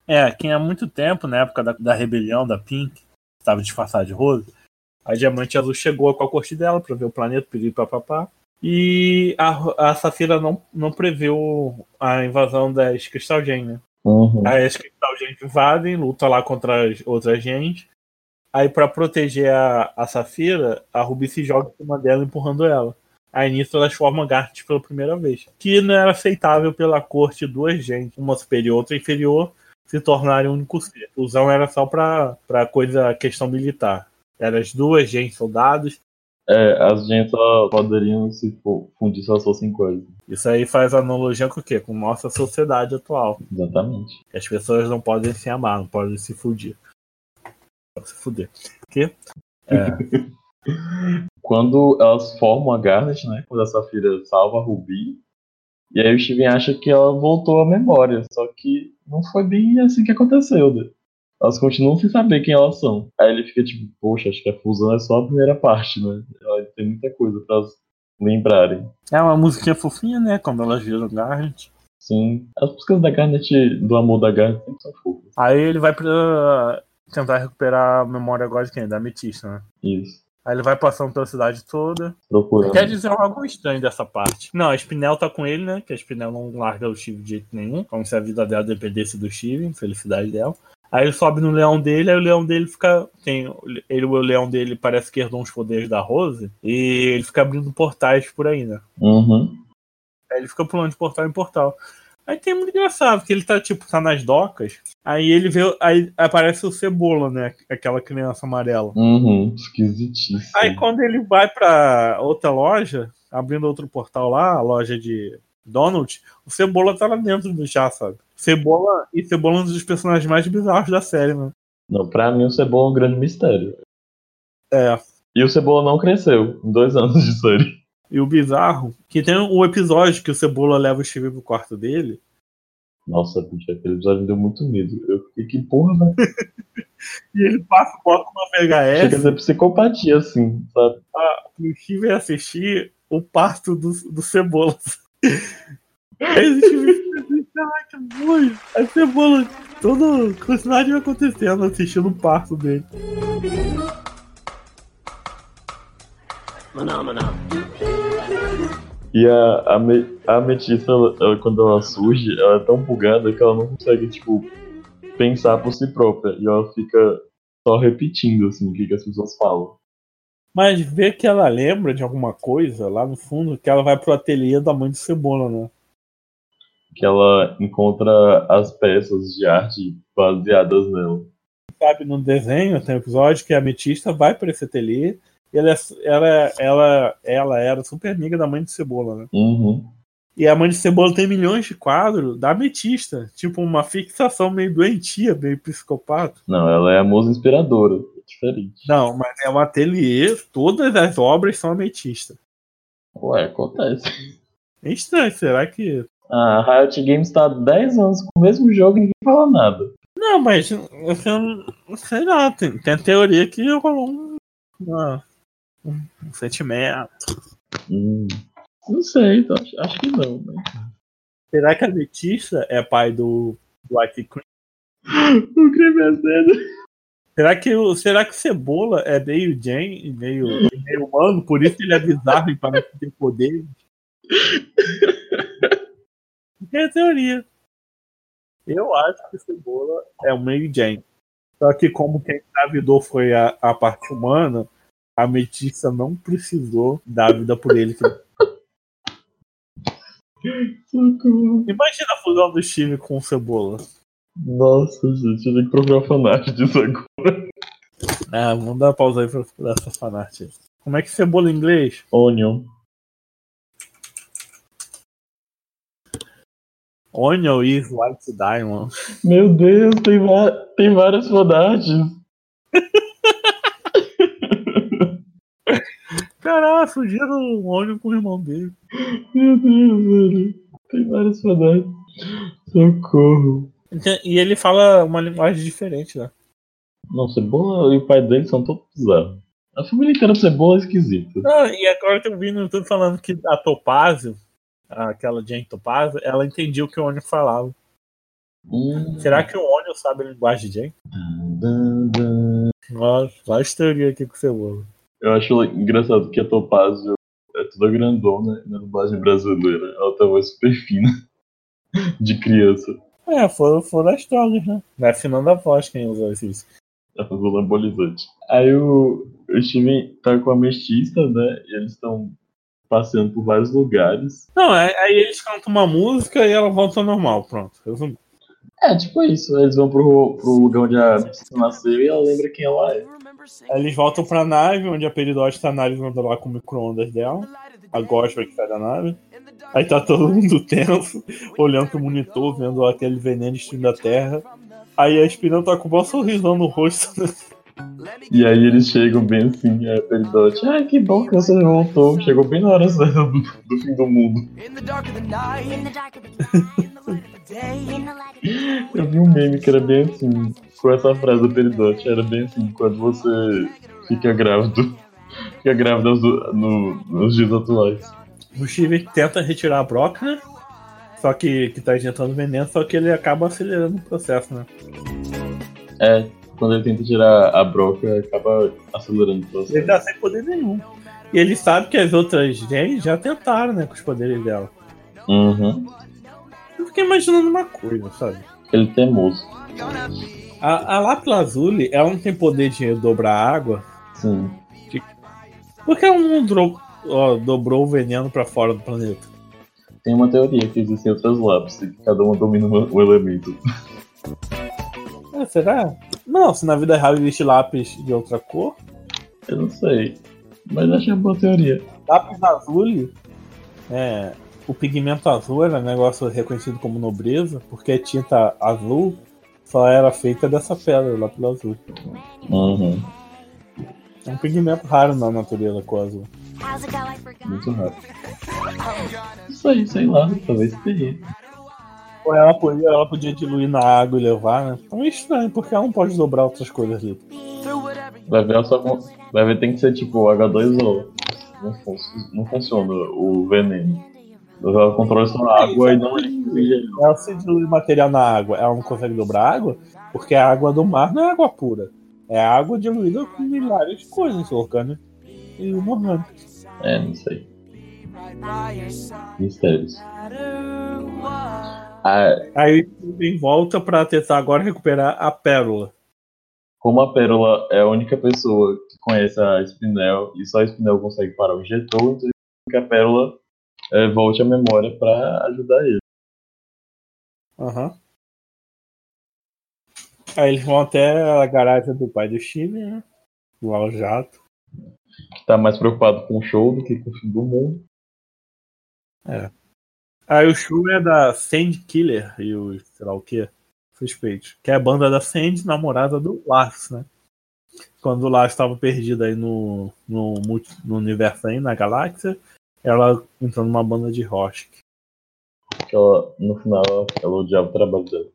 É, quem há muito tempo, na época da, da rebelião da Pink, estava disfarçada de Rose, a Diamante Azul chegou com a corte dela para ver o planeta, pedir papapá. E a, a Safira não, não preveu a invasão das Crystal Gem, né? Uhum. Aí as Crystal Gem invadem, luta lá contra as outras gens. Aí pra proteger a, a Safira, a Ruby se joga em cima dela, empurrando ela. Aí nisso elas formam Garnet pela primeira vez. Que não era aceitável pela corte duas gens, uma superior e outra inferior, se tornarem um único ser. Fusão era só pra, pra coisa, questão militar. Eram as duas gens soldados. É, as gente só poderiam se fu- fundir se elas fossem coisa. Isso aí faz analogia com o quê? Com nossa sociedade atual. Exatamente. As pessoas não podem se amar, não podem se fudir. Se fuder. Porque é, Quando elas formam a Garnet, né? Quando a Safira salva a Ruby. E aí o Steven acha que ela voltou à memória. Só que não foi bem assim que aconteceu, né? Elas continuam sem saber quem elas são. Aí ele fica tipo, poxa, acho que a fusão é só a primeira parte, né? Ela tem muita coisa pra elas lembrarem. é uma musiquinha fofinha, né? Quando elas viram Garnet. Sim. As músicas da Garnet, do amor da Garnet, sempre são fofas. Aí ele vai pra tentar recuperar a memória agora de quem? Da Ametista, né? Isso. Aí ele vai passando pela cidade toda. Procurando. Quer dizer algo estranho dessa parte. Não, a Spinel tá com ele, né? Que a Spinel não larga o Steve de jeito nenhum. Como se a vida dela dependesse do Steve, felicidade dela. Aí ele sobe no leão dele, aí o leão dele fica. Tem, ele, o leão dele parece que herdou uns poderes da Rose. E ele fica abrindo portais por aí, né? Uhum. Aí ele fica pulando de portal em portal. Aí tem muito engraçado, que ele tá, tipo, tá nas docas. Aí ele vê. Aí aparece o Cebola, né? Aquela criança amarela. Uhum. Esquisitíssimo. Aí quando ele vai pra outra loja, abrindo outro portal lá, a loja de Donald, o Cebola tá lá dentro do já, sabe? Cebola e Cebola é um dos personagens mais bizarros da série, né? Não, pra mim o Cebola é um grande mistério. É. E o Cebola não cresceu em dois anos de série. E o bizarro, que tem um episódio que o Cebola leva o Steve pro quarto dele. Nossa, bicho, aquele episódio me deu muito medo. Eu fiquei, que porra, velho. E ele passa, bota uma Chega a VHS ser psicopatia, assim, sabe? e o Steve ia assistir o parto do, do Cebola. Aí fica, caraca, boi. Aí Cebola, todo vai acontecendo assistindo o parto dele. E a, a, me, a ametista, ela- ela, quando ela surge, ela é tão bugada que ela não consegue, tipo, pensar por si própria. E ela fica só repetindo, assim, o que, que as pessoas falam. Mas vê que ela lembra de alguma coisa lá no fundo, que ela vai pro ateliê da mãe de Cebola, né? Que ela encontra as peças de arte baseadas nela. Sabe, no desenho tem um episódio que a Ametista vai para esse ateliê e ela, é- ela, ela, ela era super amiga da mãe de Cebola, né? Uhum. E a mãe de Cebola tem milhões de quadros da Ametista. Tipo, uma fixação meio doentia, meio psicopata. Não, ela é a musa inspiradora. Diferente. Não, mas é um ateliê, todas as obras são Ametista. Ué, acontece. É estranho, será que. A Riot Games tá há 10 anos com o mesmo jogo e ninguém fala nada. Não, mas você não. Sei lá, tem, tem a teoria que rolou um, um, um sentimento. Hum, não sei, então, acho, acho que não, né? Será que a Ametista é pai do, White Cream? O crime é cedo. Será que, o, será que o Cebola é meio Jane, meio, meio humano, por isso ele é bizarro e parece ter poder? É a teoria. Eu acho que o Cebola é o meio Jane. Só que como quem engravidou foi a, a parte humana, a Metista não precisou dar a vida por ele. Imagina a fusão do Steve com o Cebola. Nossa, gente, eu tenho que procurar fanart disso agora. Ah, vamos dar uma pausa aí pra procurar essa fanart. Como é que Cebola em inglês? Onion. Onion is white diamond. Meu Deus, tem, tem várias fanarts. Caralho, fugiram o ônibus com o irmão dele. Meu Deus, velho. Tem vários fantasmas. Socorro. E ele fala uma linguagem diferente, né? Não, Cebola e o pai dele são todos bizarros. A família inteira Cebola é esquisita. Ah, e agora eu vi no YouTube falando que a Topázio, aquela Jane Topázio, ela entendia o que o Ônibus falava. Hum. Será que o Ônibus sabe a linguagem de Jane? Nossa, várias teorias aqui com o Cebola. Eu acho engraçado que a Topázio é toda grandona na dublagem brasileira. Ela tem uma voz super fina de criança. É, foram, foram as drogas, né? Vai afinando a voz quem usou esses. Ela faz anabolizante. Aí o, o Steven tá com a mestiça, né? E eles estão passeando por vários lugares. Não, aí aí eles cantam uma música e ela volta ao normal, pronto. Resumi. É, tipo isso. Eles vão pro, pro lugar onde a mestiça nasceu e ela lembra quem ela é. Aí eles voltam pra nave, onde a Peridote tá analisando lá com o micro-ondas dela. A Gospa que sai da nave. Aí tá todo mundo tenso, olhando pro monitor, vendo aquele veneno destruindo a Terra. Aí a Espinão tá com um bom sorrisão no rosto. E aí eles chegam bem assim, a Peridote. Ah, que bom que você voltou. Chegou bem na hora do, fim do mundo. Eu vi um meme que era bem assim, com essa frase do Peridote. Era bem assim, quando você fica grávido. Fica grávida no- nos dias atuais. O Steve tenta retirar a broca, né? Só que, que tá injetando veneno, só que ele acaba acelerando o processo, né? É, quando ele tenta tirar a broca, acaba acelerando o Ele processo. tá sem poder nenhum. E ele sabe que as outras gens já tentaram, né, com os poderes dela. Uhum. Eu fiquei imaginando uma coisa, sabe? Ele é teimoso. A, a Lápis Lazuli, ela não tem poder de dobrar água, Sim. porque ela não ó, dobrou o veneno pra fora do planeta. Tem uma teoria que existem outras lápis, que cada uma domina um um elemento. É, será? Não, se na vida real existe lápis de outra cor, Eu não sei. Mas achei uma boa teoria. lápis azul, é, o pigmento azul era um negócio reconhecido como nobreza, porque a tinta azul só era feita dessa pedra, lápis azul. Uhum. É um pigmento raro na natureza, cor azul. Muito rápido. Isso aí, sei lá, talvez tenha. Ou ela podia, ela podia diluir na água e levar, né? Então é estranho, porque ela não pode dobrar outras coisas ali. Vai ver, só, vai ver tem que ser tipo H2O. Não, fun- não funciona o veneno. Ela controla só a água e não. Ela se dilui material na água, ela não consegue dobrar água, porque a água do mar não é água pura. É água diluída com milhares de coisas orgânicas e inorgânicas. É, não sei. Mistérios. Ah, Aí em volta pra tentar agora recuperar a pérola. como a Pérola é a única pessoa que conhece a Spinel e só a Spinel consegue parar o injetor, então que a Pérola é, volte a memória pra ajudar ele. Aham. Aí eles vão até a garagem do pai do Chile, né? Do Al Jato. Que tá mais preocupado com o show do que com o fim do mundo. Aí o show é da Sand Killer e o sei lá o que, suspeito. Que é a banda da Sand, namorada do Lars, né? Quando o Lars estava perdido aí no, no, no universo aí, na galáxia, ela entrou numa banda de rock. Ela, no final ela, ela odiava o trabalho dela.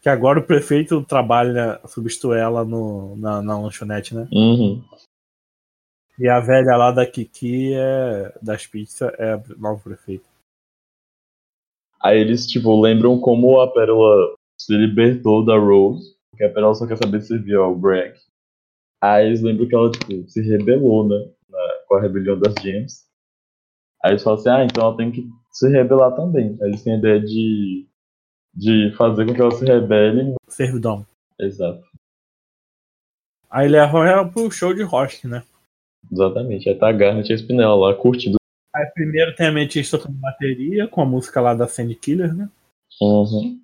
Que agora o prefeito trabalha, substitui ela no, na, na lanchonete, né? Uhum. E a velha lá da Kiki é, das pizzas é a nova prefeita. Aí eles, tipo, lembram como a Pérola se libertou da Rose, porque a Pérola só quer saber se servir ao Greg. Aí eles lembram que ela, tipo, se rebelou, né, na- com a rebelião das Gems. Aí eles falam assim, ah, então ela tem que se rebelar também. Aí eles têm a ideia de, de fazer com que ela se rebele. Servidão. Exato, Aí levam ela pro show de rock, né? Exatamente. Aí tá a Garnet e a Spinella lá, curtindo. Aí primeiro tem a Ametista tocando bateria, com a música lá da Sandy Killer, né? Uhum.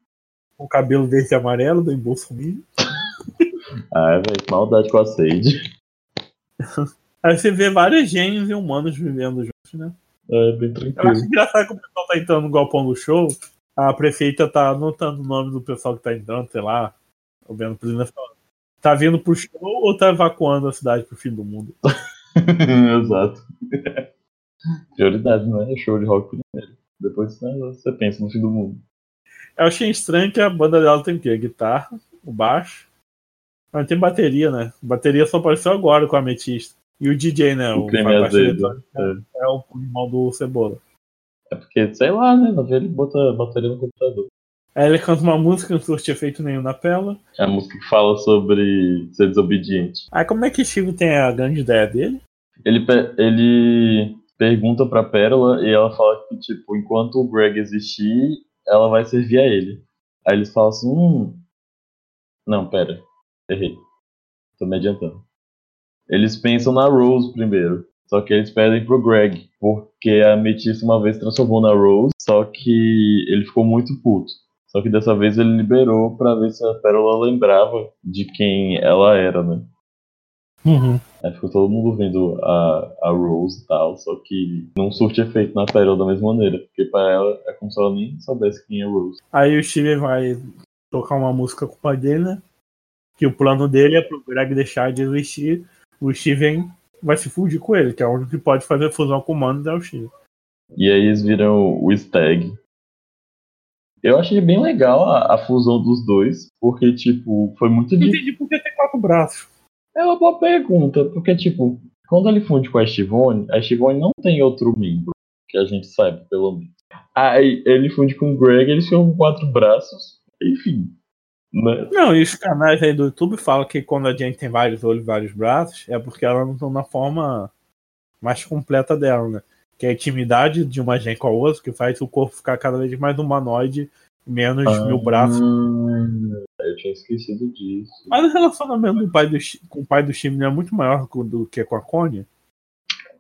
Com o cabelo verde e amarelo, do Bolsonaro. Ah, velho, que maldade com a Sage. Aí você vê vários gênios e humanos vivendo juntos, né? É, bem Eu tranquilo. acho engraçado que o pessoal tá entrando no galpão do show, a prefeita tá anotando o nome do pessoal que tá entrando, sei lá, ou vendo por exemplo, tá vindo pro show ou tá evacuando a cidade pro fim do mundo. Exato. Prioridade, né? Show de rock primeiro. Depois né, você pensa no fim do mundo. Eu achei estranho que a banda dela tem o quê? A guitarra, o baixo. Mas tem bateria, né? Bateria só apareceu agora com a Ametista. E o DJ, né? O creme baixo azedo. eletrônico, É o irmão do Cebola. É porque, sei lá, né? Na verdade, ele bota bateria no computador. Aí ele canta uma música que não surte efeito nenhum na tela. É a música que fala sobre ser desobediente. Aí como é que Steve tem a grande ideia dele? Ele, ele pergunta pra Pérola e ela fala que, tipo, enquanto o Greg existir, ela vai servir a ele. Aí eles falam assim, hum... Não, pera. Errei. Tô me adiantando. Eles pensam na Rose primeiro. Só que eles pedem pro Greg. Porque a Ametista uma vez transformou na Rose. Só que ele ficou muito puto. Só que dessa vez ele liberou pra ver se a Pérola lembrava de quem ela era, né? Aí ficou todo mundo vendo a, a Rose e tal, só que não surte efeito na Pérola da mesma maneira, porque pra ela é como se ela nem soubesse quem é Rose. Aí o Steve vai tocar uma música com o pai dele, né? Que o plano dele é pro Greg deixar de existir. O Steven vai se fundir com ele, que é o único que pode fazer fusão com o Mando é o Steven. E aí eles viram o Stag. Eu achei bem legal a, a fusão dos dois, porque, tipo, foi muito de... entendi por que tem quatro braços. É uma boa pergunta, porque, tipo, quando ele funde com a Estivone, a Estivone não tem outro membro, que a gente sabe, pelo menos. Aí ele funde com o Greg, eles ficam com quatro braços, enfim. Né? Não, e os canais aí do YouTube falam que quando a gente tem vários olhos e vários braços, é porque ela não está na forma mais completa dela, né? Que é a intimidade de uma gente com a outra, que faz o corpo ficar cada vez mais humanoide, menos mil braços. Ah, eu tinha esquecido disso. Mas o relacionamento do pai do, com o pai do time é muito maior do que com a Connie.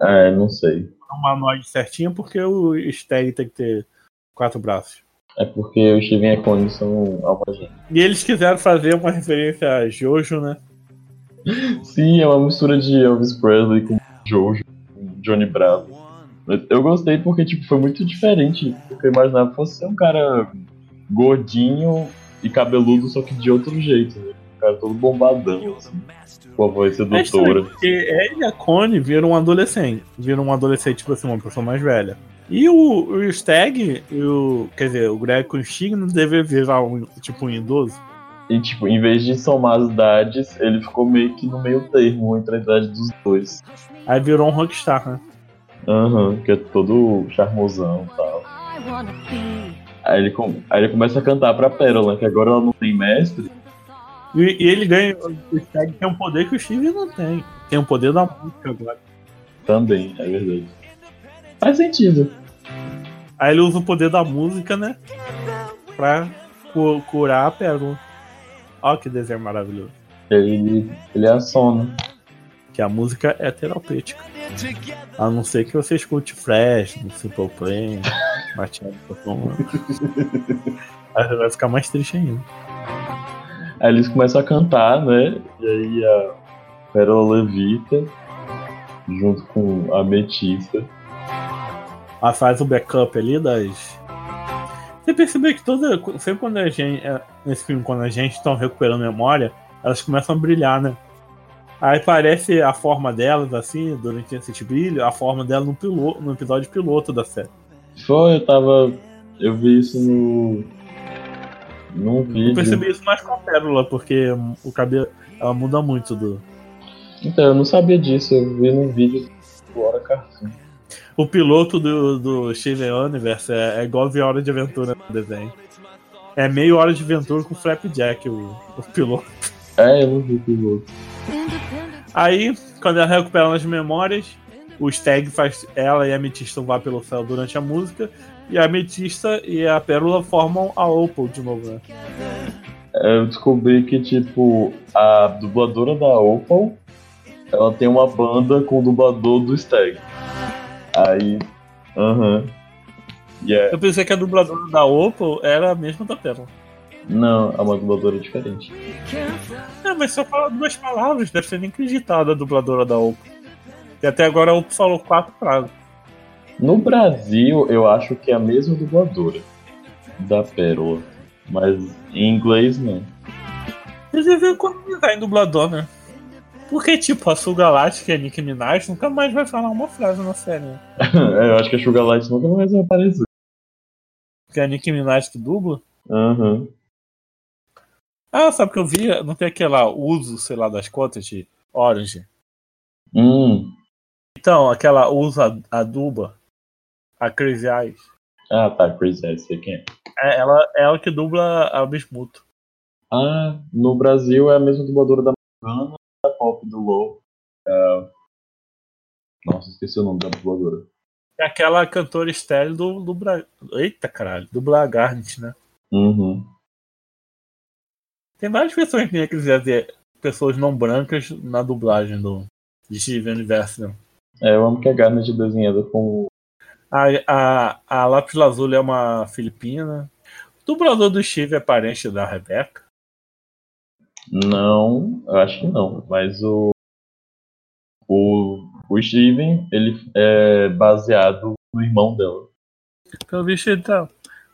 É, não sei. humanoide certinho, porque o Stag tem que ter quatro braços. É porque o Steven e a Connie são alma gêmea. E eles quiseram fazer uma referência a Jojo, né? Sim, é uma mistura de Elvis Presley com Jojo, Johnny Bravo. Eu gostei porque tipo, foi muito diferente do que eu imaginava fosse ser um cara gordinho e cabeludo, só que de outro jeito. Né? Um cara todo bombadão, assim, com a voz É sedutora. porque ele e a Connie viram um adolescente. Viram um adolescente, tipo assim, uma pessoa mais velha. E o, o Stag, e o, quer dizer, o Greg com o Stig não deve virar um, tipo um idoso. E tipo, em vez de somar as idades, ele ficou meio que no meio termo entre a idade dos dois. Aí virou um rockstar, né? Aham, que é todo charmosão e tal. Aí ele, com- aí ele começa a cantar pra Pérola, que agora ela não tem mestre. E, e ele ganha. O Stag tem um poder que o Steve não tem. Tem o poder da música agora. Também, é verdade. Faz sentido. Aí ele usa o poder da música, né? Pra cu- curar a pérola. Ó que desenho maravilhoso. Ele, ele é a Sona. Que a música é terapêutica. A não ser que você escute Flash, no Simple Plan, Performance. Aí você vai ficar mais triste ainda. Aí eles começam a cantar, né? E aí a Pérola levita, junto com a Ametista. Ela faz o backup ali das. Você percebeu que toda. Sempre quando a gente. é, Nesse filme, quando a gente está recuperando memória, elas começam a brilhar, né? Aí parece a forma delas, assim, durante esse brilho, a forma dela no, piloto, no episódio piloto da série. Foi, eu tava. Eu vi isso no. Num Eu vídeo. percebi isso mais com a Pérola, porque o cabelo. Ela muda muito do. Então, eu não sabia disso, eu vi num vídeo do Hora Cartoon. O piloto do, do Steven Universe é, é igual ver Hora de Aventura no desenho. É meio Hora de Aventura com Flapjack, o, o piloto. É, eu não vi o piloto. Aí, quando ela recupera as memórias, o Stag faz ela e a Ametista voar pelo céu durante a música. E a Ametista e a Pérola formam a Opal de novo, né? É, Eu descobri que, tipo, a dubladora da Opal, ela tem uma banda com o dublador do Stag. Aí. Aham. E é. Eu pensei que a dubladora da Opal era a mesma da Pérola. Não, é uma dubladora diferente. É, mas só fala duas palavras, deve ser nem acreditada a dubladora da Opal. E até agora a Opal falou quatro frases. No Brasil, eu acho que é a mesma dubladora da Pérola. Mas em inglês, não. Eles deviam economizar em dublador, né? Porque, tipo, a Sul Galáctica e a Nicki Minaj nunca mais vai falar uma frase na série. né? É, eu acho que a Sugar Light nunca mais vai aparecer. Porque é a Nicki Minaj que dubla. Aham. Ah, sabe o que eu vi? Não tem aquela uso, sei lá, das contas de Orange. Hum. Então, aquela usa a duba, a Crazy Eyes. Ah, tá, Crazy Eyes, sei quem é. É, ela é ela que dubla a Bismuto. Ah, no Brasil é a mesma dubladora da Morgana da Pop do Low. É... Nossa, esqueci o nome da dubladora. É aquela cantora estéreo do, do Bra... Eita caralho, do Blagarnet, né? Uhum. Tem várias pessoas que quiser dizer pessoas não brancas na dublagem do de Steven Universe. né? É, eu amo que a Garnet é desenhada com. A, a, a Lápis Lazuli é uma filipina. O dublador do Steve é parente da Rebeca. Não, eu acho que não. Mas o. O, o Steven, ele é baseado no irmão dela. Pelo visto, ele tá.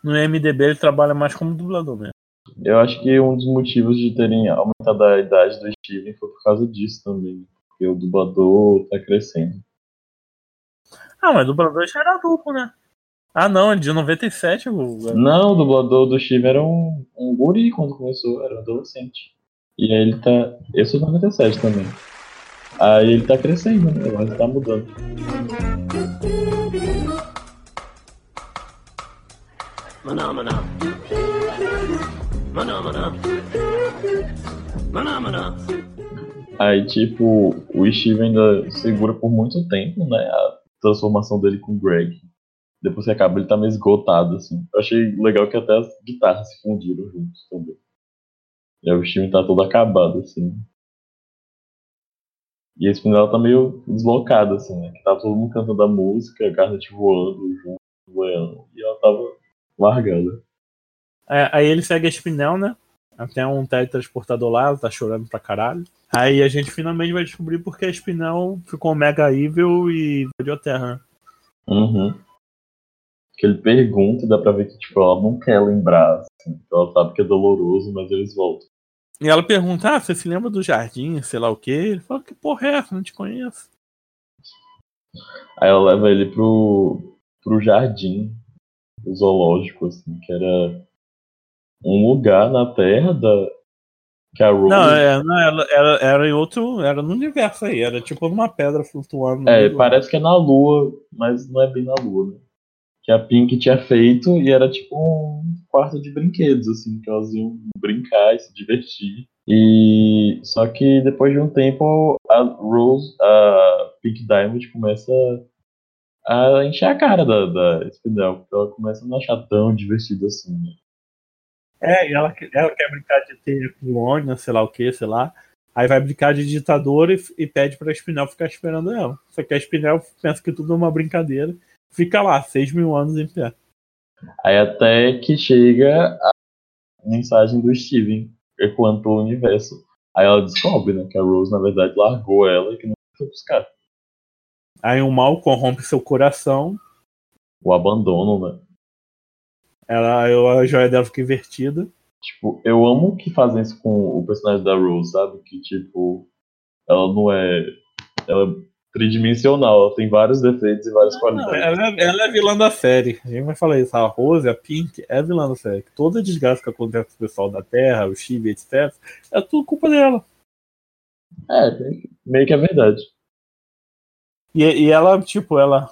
No MDB ele trabalha mais como dublador mesmo. Eu acho que um dos motivos de terem aumentado a idade do Steven foi por causa disso também. Porque o dublador tá crescendo. Ah, mas dublador já era duplo, né? Ah, não, de 97. O... Não, o dublador do Steven era um, um guri quando começou, era um adolescente. E aí ele tá. Esse é o 97 também. Aí ele tá crescendo, né? Mas tá mudando. Phenomena. Phenomena. Aí, tipo, o Steve ainda segura por muito tempo, né? A transformação dele com o Greg. Depois que acaba, ele tá meio esgotado, assim. Eu achei legal que até as guitarras se fundiram juntos também. E aí o Steven tá todo acabado, assim. E esse final tá meio deslocado, assim, né? Que tava todo mundo cantando a música, a Garnet voando junto, voando, e ela tava largada. É, aí ele segue a Spinel, né? Até um teletransportador lá, ela tá chorando pra caralho. Aí a gente finalmente vai descobrir porque a Spinel ficou mega evil e invadiu a Terra. né? Uhum. Que ele pergunta e dá pra ver que, tipo, ela não quer lembrar, assim. Ela sabe que é doloroso, mas eles voltam. E ela pergunta: Ah, você se lembra do jardim, sei lá o quê? Ele fala: Que porra é essa? Não te conheço. Aí ela leva ele pro, pro jardim o zoológico, assim, que era um lugar na Terra da. Que a Rose. Não, é, não ela, era, era em outro. Era no universo aí. Era tipo numa pedra flutuando. É, parece que é na Lua, mas não é bem na Lua, né? Que a Pink tinha feito e era tipo um quarto de brinquedos, assim, que elas iam brincar e se divertir. E só que depois de um tempo a Rose, a Pink Diamond começa a encher a cara da, da Spinel, porque ela começa a não achar tão divertido assim. né? É, e ela, ela quer brincar de ter colônia, sei lá o que, sei lá. Aí vai brincar de ditador e, e pede pra Spinel ficar esperando ela. Só que a Spinel pensa que tudo é uma brincadeira. Fica lá, seis mil anos em pé. Aí até que chega a mensagem do Steven ecoando pelo universo. Aí ela descobre, né, que a Rose na verdade largou ela e que não foi buscar. Aí o mal corrompe seu coração. O abandono, né? Ela, a joia dela fica invertida. Tipo, eu amo que fazem isso com o personagem da Rose, sabe? Que, tipo, ela não é. Ela é tridimensional, ela tem vários defeitos e várias Não, qualidades. ela, é- ela é vilã da série. A gente vai falar isso. A Rose, a Pink, é vilã da série. Toda desgraça que acontece com o pessoal da Terra, o Chibi, etc., é tudo culpa dela. É, meio que é verdade. E, e ela, tipo, ela,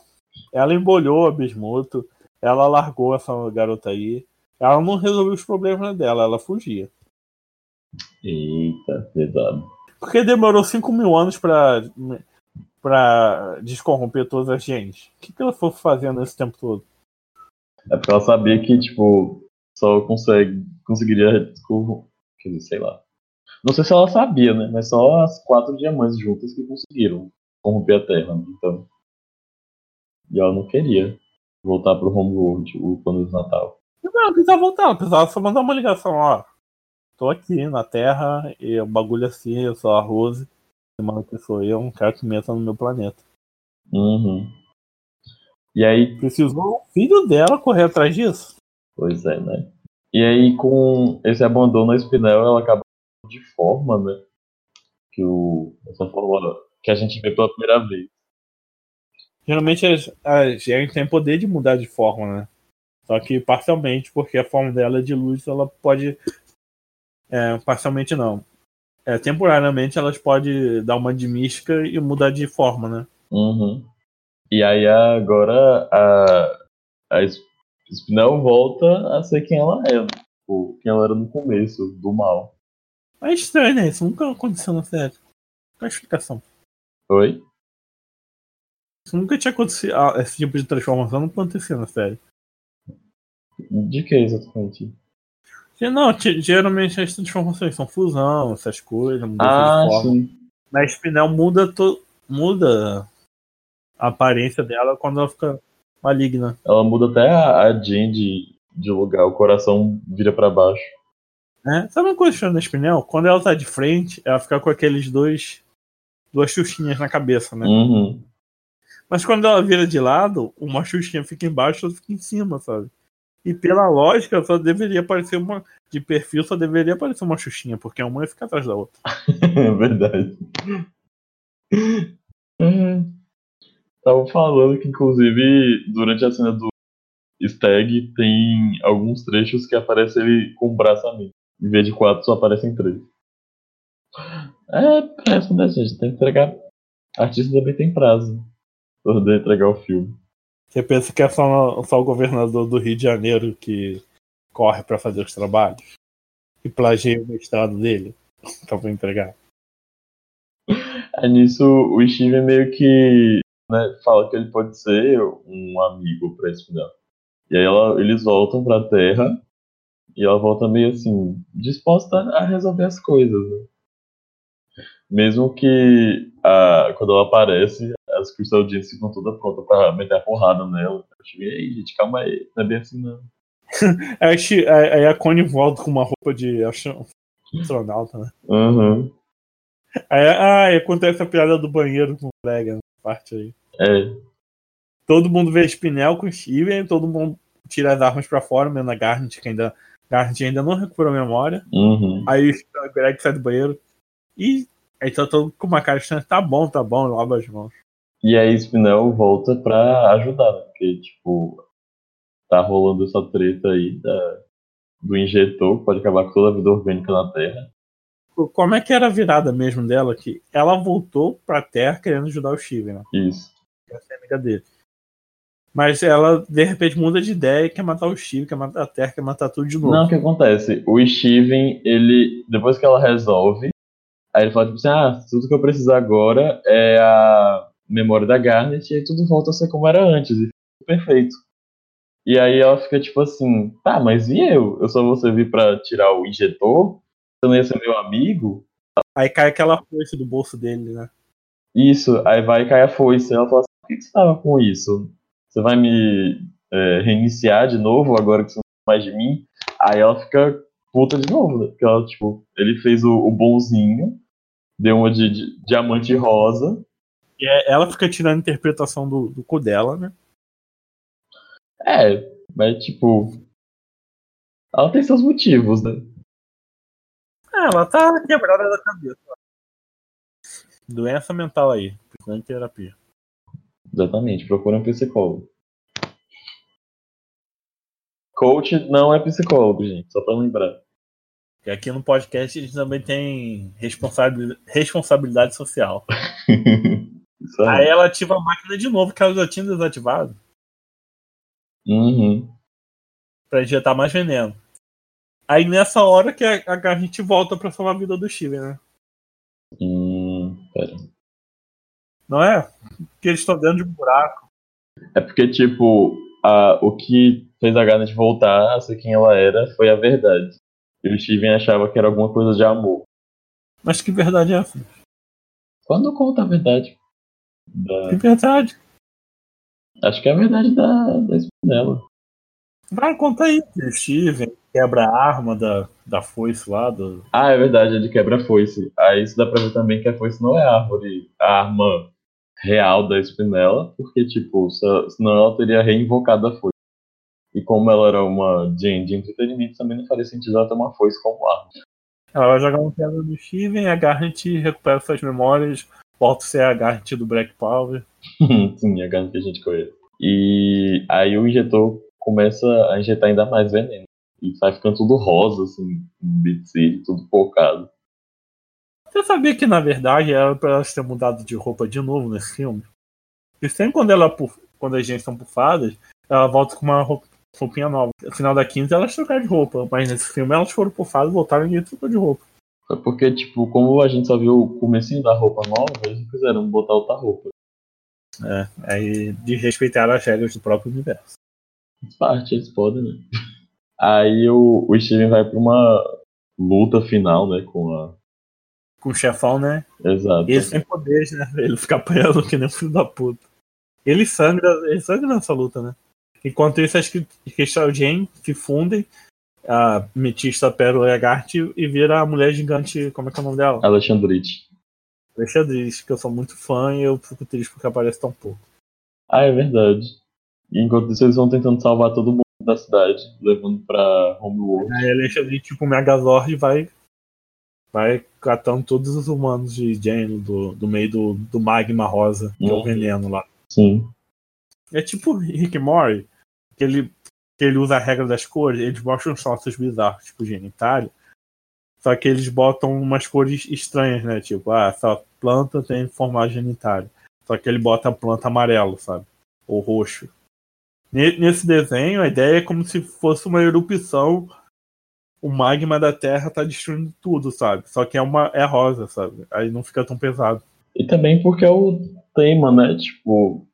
ela embolhou a Bismuto, ela largou essa garota aí. Ela não resolveu os problemas dela, ela fugia. Eita, pesado. Porque demorou 5 mil anos pra, pra descorromper todas as gente. O que, que ela foi fazendo esse tempo todo? É porque ela sabia que, tipo, só consegue, conseguiria. Quer dizer, sei lá. Não sei se ela sabia, né? Mas só as quatro diamantes juntas que conseguiram corromper a Terra. né? Então. E ela não queria voltar pro Homeworld, o plano de Natal. Não, ela precisava voltar, precisava só mandar uma ligação, ó. Tô aqui na Terra, e o bagulho assim, eu sou a Rose. Semana que sou eu, não quero que meta no meu planeta. Uhum. E aí, Precisou o filho dela correr atrás disso? pois é, né? E aí, com esse abandono a Spinel, ela acaba de forma, né? Que o, essa forma que a gente vê pela primeira vez. Geralmente as, as Eren têm poder de mudar de forma, né? Só que parcialmente, porque a forma dela é de luz, ela pode. É, parcialmente não. É, temporariamente elas podem dar uma de mística e mudar de forma, né? Uhum. E aí agora a, a Spinel volta a ser quem ela é? Tipo, quem ela era no começo, do mal. É estranho, né? Isso nunca aconteceu na série. Qual a explicação? Oi? Isso nunca tinha acontecido. ah, Esse tipo de transformação não acontecia na série. De que exatamente? Não, geralmente as transformações são fusão, essas coisas, mudança Ah, de forma. sim. Na Spinel muda, to... muda a aparência dela quando ela fica maligna. Ela muda até a, a Jean de, de lugar, o coração vira pra baixo. Né? Sabe uma coisa da Spinel? Quando ela tá de frente, ela fica com aqueles dois. duas xuxinhas na cabeça, né? Uhum. Mas quando ela vira de lado, uma xuxinha fica embaixo e outra fica em cima, sabe? E pela lógica, só deveria aparecer uma. De perfil, só deveria aparecer uma xuxinha, porque uma fica atrás da outra. É verdade. Uhum. Falando que, inclusive, durante a cena do Stag, tem alguns trechos que aparece ele com o braço a mim. Em vez de quatro, só aparecem três. É péssimo, né, gente? Tem que entregar. Artista também tem prazo poder entregar o filme. Você pensa que é só, só o governador do Rio de Janeiro que corre pra fazer os trabalhos? E plageia o mestrado dele? Só pra entregar. Aí nisso, o Steven meio que né, fala que ele pode ser um amigo pra esse final. E aí ela- eles voltam pra Terra e ela volta meio assim, disposta a resolver as coisas. né? Mesmo que a, quando ela aparece, as Crystal Gems ficam todas prontas pra meter a porrada nela. Eu cheguei, ei, gente, calma aí, não é bem assim não. Aí, aí- a Connie volta com uma roupa de astro- astronauta, né? Uhum. Aí, ah, acontece a piada do banheiro com o colega, na parte aí. É, Todo mundo vê Spinel com Steven, todo mundo tira as armas pra fora, menos a Garnet, que ainda, Garnet ainda não recuperou a memória. uhum. Aí o Greg sai do banheiro e aí tá todo com uma cara estranha, tá bom, tá bom, lava as mãos. E aí Spinel volta pra ajudar, né? Porque, tipo, tá rolando essa treta aí da, do injetor, que pode acabar com toda a vida orgânica na Terra. Como é que era a virada mesmo dela? Que ela voltou pra Terra querendo ajudar o Steven, né? Isso. Essa é amiga dele. Mas ela, de repente, muda de ideia e quer matar o Steven, quer matar a Terra, quer matar tudo de novo. Não, o que acontece? O Steven, ele, depois que ela resolve, aí ele fala, tipo assim, ah, tudo que eu preciso agora é a memória da Garnet, e aí tudo volta a ser como era antes, e fica perfeito. E aí ela fica tipo assim, tá, mas e eu? Eu só vou servir pra tirar o injetor? Você não ia ser meu amigo? Aí cai aquela força do bolso dele, né? Isso, aí vai e cai a foice. Ela fala assim, por que que você tava com isso? Você vai me é, reiniciar de novo agora que você não mais de mim? Aí ela fica puta de novo, né? Porque ela, tipo, ele fez o, o bonzinho, deu uma de, de diamante rosa. E é- ela fica tirando a interpretação do, do cu dela, né? É, mas tipo. Ela tem seus motivos, né? Ah, ela tá quebrada da cabeça. Doença mental aí, precisando de terapia. Exatamente, procura um psicólogo. Coach não é psicólogo, gente, só pra lembrar. E aqui no podcast a gente também tem responsabil- responsabilidade social. Isso aí. Aí ela ativa a máquina de novo, que ela já tinha desativado, Uhum. pra injetar mais veneno. Aí nessa hora que a, a gente volta pra salvar a vida do Steven, né? Hum, pera. Não é? Porque eles estão dentro de um buraco. É porque, tipo, a, o que fez a Garnet voltar a ser quem ela era foi a verdade. E o Steven achava que era alguma coisa de amor. Mas que verdade é essa? Quando conta a verdade? Da- Que verdade. Acho que é a verdade da, da Spinella. Vai, conta aí. O Steven quebra a arma da, da foice lá. Do... Ah, é verdade, ele quebra a foice. Aí isso dá pra ver também que a foice não é a árvore, a arma real da Spinella, porque, tipo, se- senão ela teria reinvocado a foice. E como ela era uma Jane de entretenimento, também não faria sentido ela ter uma foice como arma. Ela vai jogar uma pedra no Steven, a Garrett recupera suas memórias, volta a ser a Garrett do Black Power. Sim, a gana que a gente conhece. E aí o injetor começa a injetar ainda mais veneno. E vai ficando tudo rosa, assim, City, tudo focado. Você sabia que na verdade era pra elas ter mudado de roupa de novo nesse filme? E sempre quando, ela, quando as gente estão pufadas, ela volta com uma roupa- roupinha nova. No final da 15 elas trocaram de roupa, mas nesse filme elas foram pufadas voltaram e trocou de roupa. Foi porque, tipo, como a gente só viu o comecinho da roupa nova, eles não quiseram botar outra roupa. É, aí desrespeitaram as regras do próprio universo. Parte, eles podem, né? Aí o, o Steven vai pra uma luta final, né, com a... Com o chefão, né? Exato. E ele tem poderes, né? Ele fica apanhando que nem um filho da puta. Ele sangra, ele sangra nessa luta, né? Enquanto isso, as que Crystal Jane se fundem, a Metista Pérola Egart e vira a mulher gigante, como é que é o nome dela? Alexandrite. Alexandris, que eu sou muito fã e eu fico triste porque aparece tão pouco. Ah, é verdade. E enquanto isso, eles vão tentando salvar todo mundo da cidade, levando pra Homeworld. Aí a Alexandris, tipo, o Megazord vai vai catando todos os humanos de Jane do, do meio do, do magma rosa, que é o Uhum. veneno lá. Sim. É tipo Rick Mori, que ele, que ele usa a regra das cores, eles mostram saltos bizarros, tipo genitália. Só que eles botam umas cores estranhas, né? Tipo, ah, essa planta tem formato genitário. Só que ele bota a planta amarelo, sabe? Ou roxo. Ne- Nesse desenho, a ideia é como se fosse uma erupção. O magma da Terra tá destruindo tudo, sabe? Só que é uma é rosa, sabe? Aí não fica tão pesado. E também porque é o tema, né? Tipo,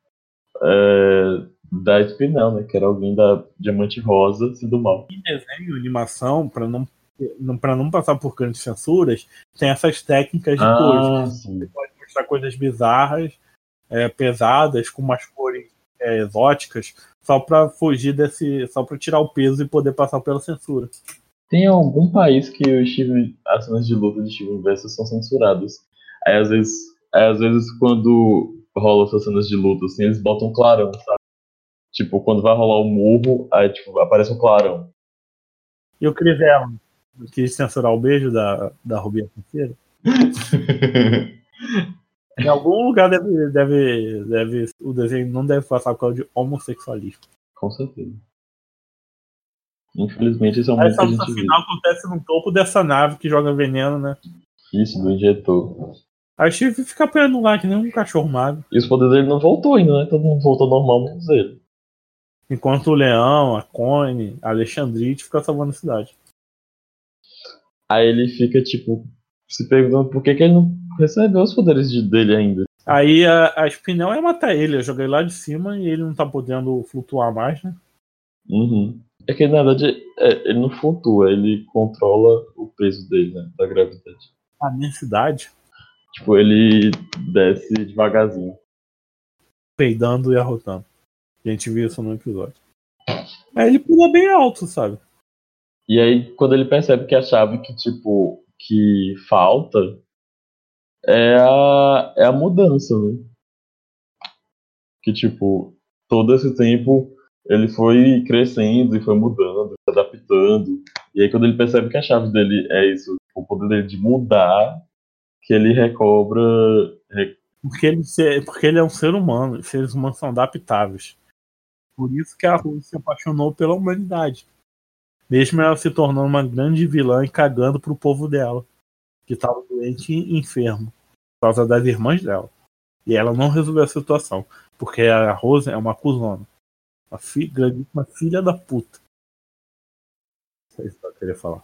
é, da Spinel, né? Que era alguém da Diamante Rosa sendo mal. em desenho, animação, para não pra não passar por grandes censuras, tem essas técnicas de cores. Ah, sim. Pode mostrar coisas bizarras, é, pesadas, com umas cores é, exóticas, só pra fugir desse. só pra tirar o peso e poder passar pela censura. Tem algum país que o Steven, as cenas de luta de Steven Universo são censuradas. Aí às vezes, aí, às vezes quando rola essas cenas de luta, assim, eles botam clarão, sabe? Tipo, quando vai rolar o murro, aí tipo, aparece um clarão. E o Chris Evans, quis censurar o beijo da, da Rubinha Financeira. Em algum lugar deve, deve, deve. O desenho não deve passar por causa de homossexualismo. Com certeza. Infelizmente, isso é um mundo que a essa gente final acontece no topo dessa nave que joga veneno, né? Isso, do injetor. Aí o Steve fica apanhando lá, que nem um cachorro magro. E os poderes dele não voltou ainda, né? Todo mundo voltou normal, menos ele. Enquanto o Leão, a Cone, a Alexandrite fica salvando a cidade. Aí ele fica, tipo, se perguntando por que, que ele não recebeu os poderes de- dele ainda. Aí a, a Spinel ia matar ele, eu joguei lá de cima e ele não tá podendo flutuar mais, né? Uhum. É que, na verdade, é, ele não flutua, ele controla o peso dele, né? Da gravidade. A minha cidade, Tipo, ele desce devagarzinho. peidando e arrotando. A gente viu isso no episódio. Aí ele pula bem alto, sabe? E aí, quando ele percebe que a chave que, tipo, que falta é a, é a mudança, né? Que, tipo, todo esse tempo ele foi crescendo e foi mudando, se adaptando. E aí, quando ele percebe que a chave dele é isso, o poder dele de mudar, que ele recobra. re- Porque ele, porque ele é um ser humano, e seres humanos são adaptáveis. Por isso que a Rose se apaixonou pela humanidade. Mesmo ela se tornando uma grande vilã e cagando pro povo dela, que estava doente e enfermo, por causa das irmãs dela. E ela não resolveu a situação, porque a Rose é uma cuzona. Uma, fi, grandíssima filha da puta. Isso é isso que eu queria falar.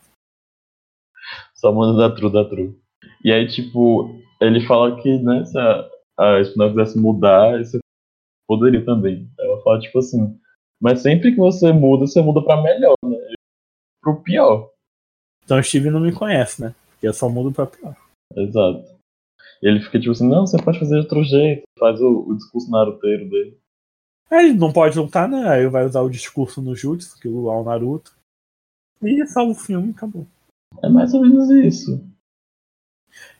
Só manda da tru, da tru. E aí, tipo, ele fala que, né, se a, a Spinel quisesse mudar, você poderia também. Aí Fala, tipo assim, mas sempre que você muda, você muda pra melhor, né? Pro pior. Então o Steve não me conhece, né? Porque eu só mudo pra pior. Exato. E ele fica tipo assim, não, você pode fazer de outro jeito. Faz o, o discurso naruteiro dele. Aí ele não pode lutar, né? Aí vai usar o discurso no Jutsu, que é o Naruto. E salva o filme e acabou. É mais ou menos isso.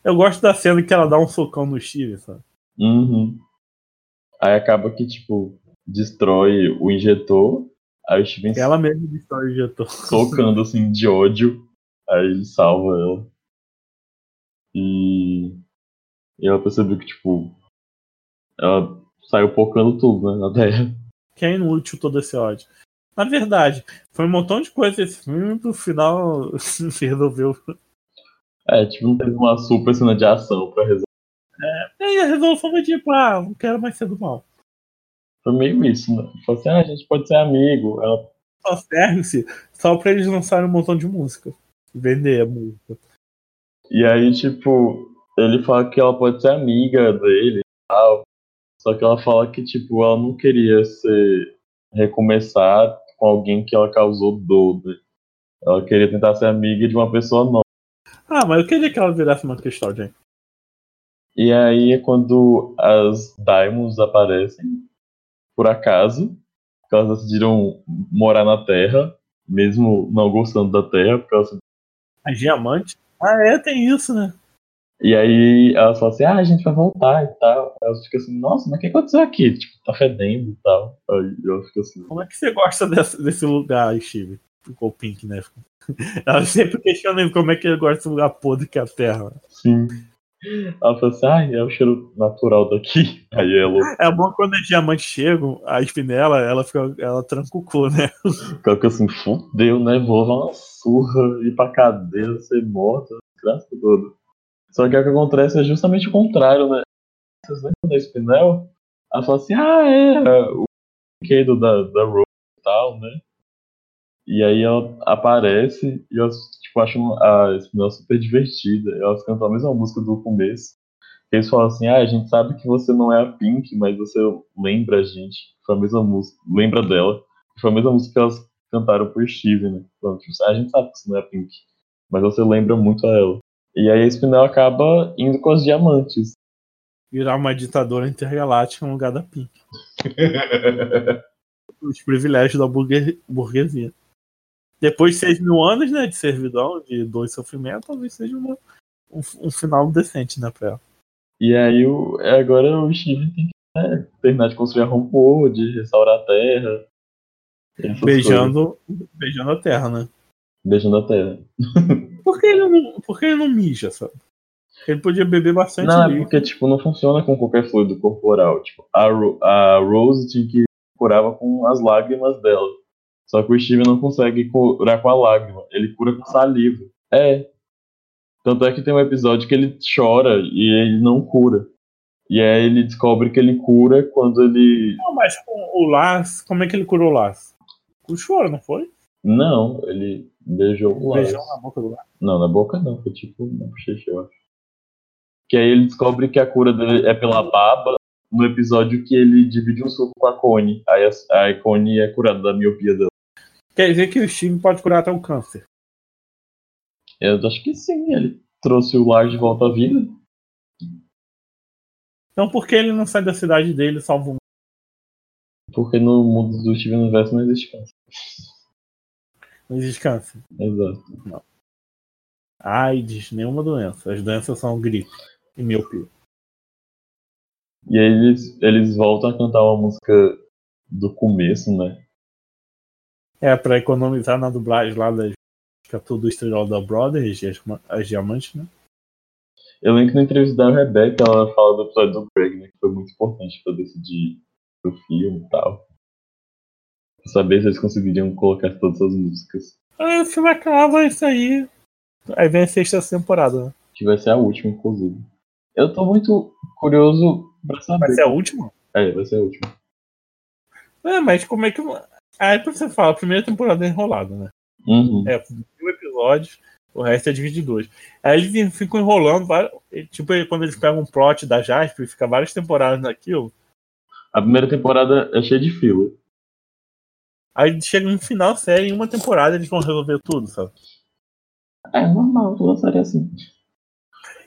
Eu gosto da cena que ela dá um socão no Steve, sabe? Uhum. Aí acaba que, tipo, destrói o injetor. Aí o Steven Ela mesma destrói o injetor. socando assim de ódio. Aí ele salva ela. E ela percebeu que, tipo, ela saiu pocando tudo, né, na Terra. Que é inútil todo esse ódio. Na verdade, foi um montão de coisa esse filme, no final se resolveu. É, tipo, não teve uma super cena de ação pra resolver. E aí a resolução foi tipo, ah, não quero mais ser do mal. Foi meio isso, né? Falou assim, ah, a gente pode ser amigo. Ela, Só serve-se só pra eles lançarem um montão de música. Vender a música. E aí, tipo, ele fala que ela pode ser amiga dele e tal. Só que ela fala que, tipo, ela não queria ser recomeçar com alguém que ela causou dor. né? Ela queria tentar ser amiga de uma pessoa nova. Ah, mas eu queria que ela virasse uma questão, gente. E aí é quando as Diamonds aparecem, por acaso, que elas decidiram morar na Terra, mesmo não gostando da Terra, porque elas A diamante? Ah, é, tem isso, né? E aí ela fala assim, ah, a gente vai voltar e tal. Aí ela fica assim, nossa, mas o que aconteceu aqui? Tipo, tá fedendo e tal. Aí ela fica assim, Como é que você gosta desse, desse lugar, Steve? Ficou pink, né? Ela sempre questiona como é que ele gosta desse lugar podre que é a Terra. sim. Ela fala assim, ah, é o cheiro natural daqui. Aí ela É bom quando os diamantes chegam, a espinela, ela fica, ela tranca o cu, né? fica assim, fudeu, né? Vou levar uma surra, ir pra cadeia, ser morta, graças toda. Só que o que acontece é justamente o contrário, né? Vocês lembram da Spinel? Ela fala assim, ah, é, o brinquedo da, da Rose e tal, né? E aí ela aparece e elas, tipo, acham a Spinel super divertida. Elas cantam a mesma música do começo. Eles falam assim, ah, a gente sabe que você não é a Pink, mas você lembra a gente. Foi a mesma música, lembra dela. Foi a mesma música que elas cantaram por Steve, né? Falando, tipo, ah, a gente sabe que você não é a Pink, mas você lembra muito a ela. E aí a Spinel acaba indo com as diamantes. Virar uma ditadora intergaláctica no lugar da Pink. Os privilégios da burgue- burguesia. Depois de 6 mil anos, né, de servidão, de dois sofrimentos, talvez seja uma- um, um final decente, né, pra ela. E aí o, agora o Steve tem que né, terminar de construir a Homeworld, restaurar a Terra. coisas. Beijando, beijando a terra, né? Beijando a Terra. Por que ele não, por que ele não mija, sabe? Ele podia beber bastante Não, é líquido. porque tipo, não funciona com qualquer fluido corporal. Tipo, a, Ro- a Rose tinha que curava com as lágrimas dela. Só que o Steve não consegue curar com a lágrima. Ele cura com saliva. É. Tanto é que tem um episódio que ele chora e ele não cura. E aí ele descobre que ele cura quando ele. Não, mas o Lars, como é que ele curou o Lars? Com choro, não foi? Não, ele beijou o Lars. Beijão na boca do Lars. Não, na boca não, foi tipo na bochecha, eu acho. Que aí ele descobre que a cura dele é pela baba no episódio que ele divide um suco com a Connie. Aí a, a Connie é curada da miopia dela. Quer dizer que o Steve pode curar até o câncer. Eu acho que sim, ele trouxe o Lars de volta à vida. Então por que ele não sai da cidade dele e salva um? Porque no mundo do Steven Universo não existe câncer. Não existe câncer. Exato. AIDS, nenhuma doença. As doenças são gripe e miopia. E aí eles, eles voltam a cantar uma música do começo, né? É, pra economizar na dublagem lá das fica tudo estrela da Brothers, as, as diamantes, né? Eu lembro que na entrevista da Rebecca ela fala do episódio do Greg, né? Que foi muito importante pra decidir o filme e tal. Pra saber se eles conseguiriam colocar todas as músicas. Aí o filme acaba isso aí. Aí vem a sexta temporada, né? Que vai ser a última, inclusive. Eu tô muito curioso pra saber. Vai ser a última? É, vai ser a última. É, mas como é que. Aí pra você falar, a primeira temporada é enrolada, né? Uhum. É, mil episódios, o resto é dividido em dois. Aí eles ficam enrolando, tipo, quando eles pegam um plot da Jasper, fica várias temporadas naquilo. A primeira temporada é cheia de fila. Aí chega no final série, em uma temporada eles vão resolver tudo, sabe? É normal, toda série é assim.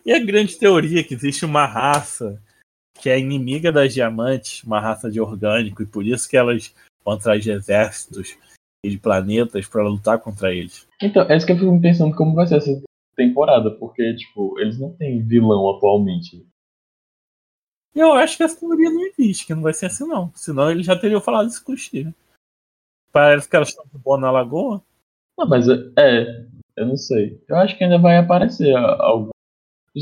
E a grande teoria é que existe uma raça que é inimiga das diamantes, uma raça de orgânico, e por isso que elas atrás de exércitos e de planetas para lutar contra eles. Então, é isso que eu fico pensando como vai ser essa temporada, porque, tipo, eles não têm vilão atualmente. Eu acho que essa teoria não existe, que não vai ser assim não. Senão eles já teriam falado isso com o Steve. Parece que elas estão de boa na lagoa. Não, mas é, é, eu não sei. Eu acho que ainda vai aparecer algum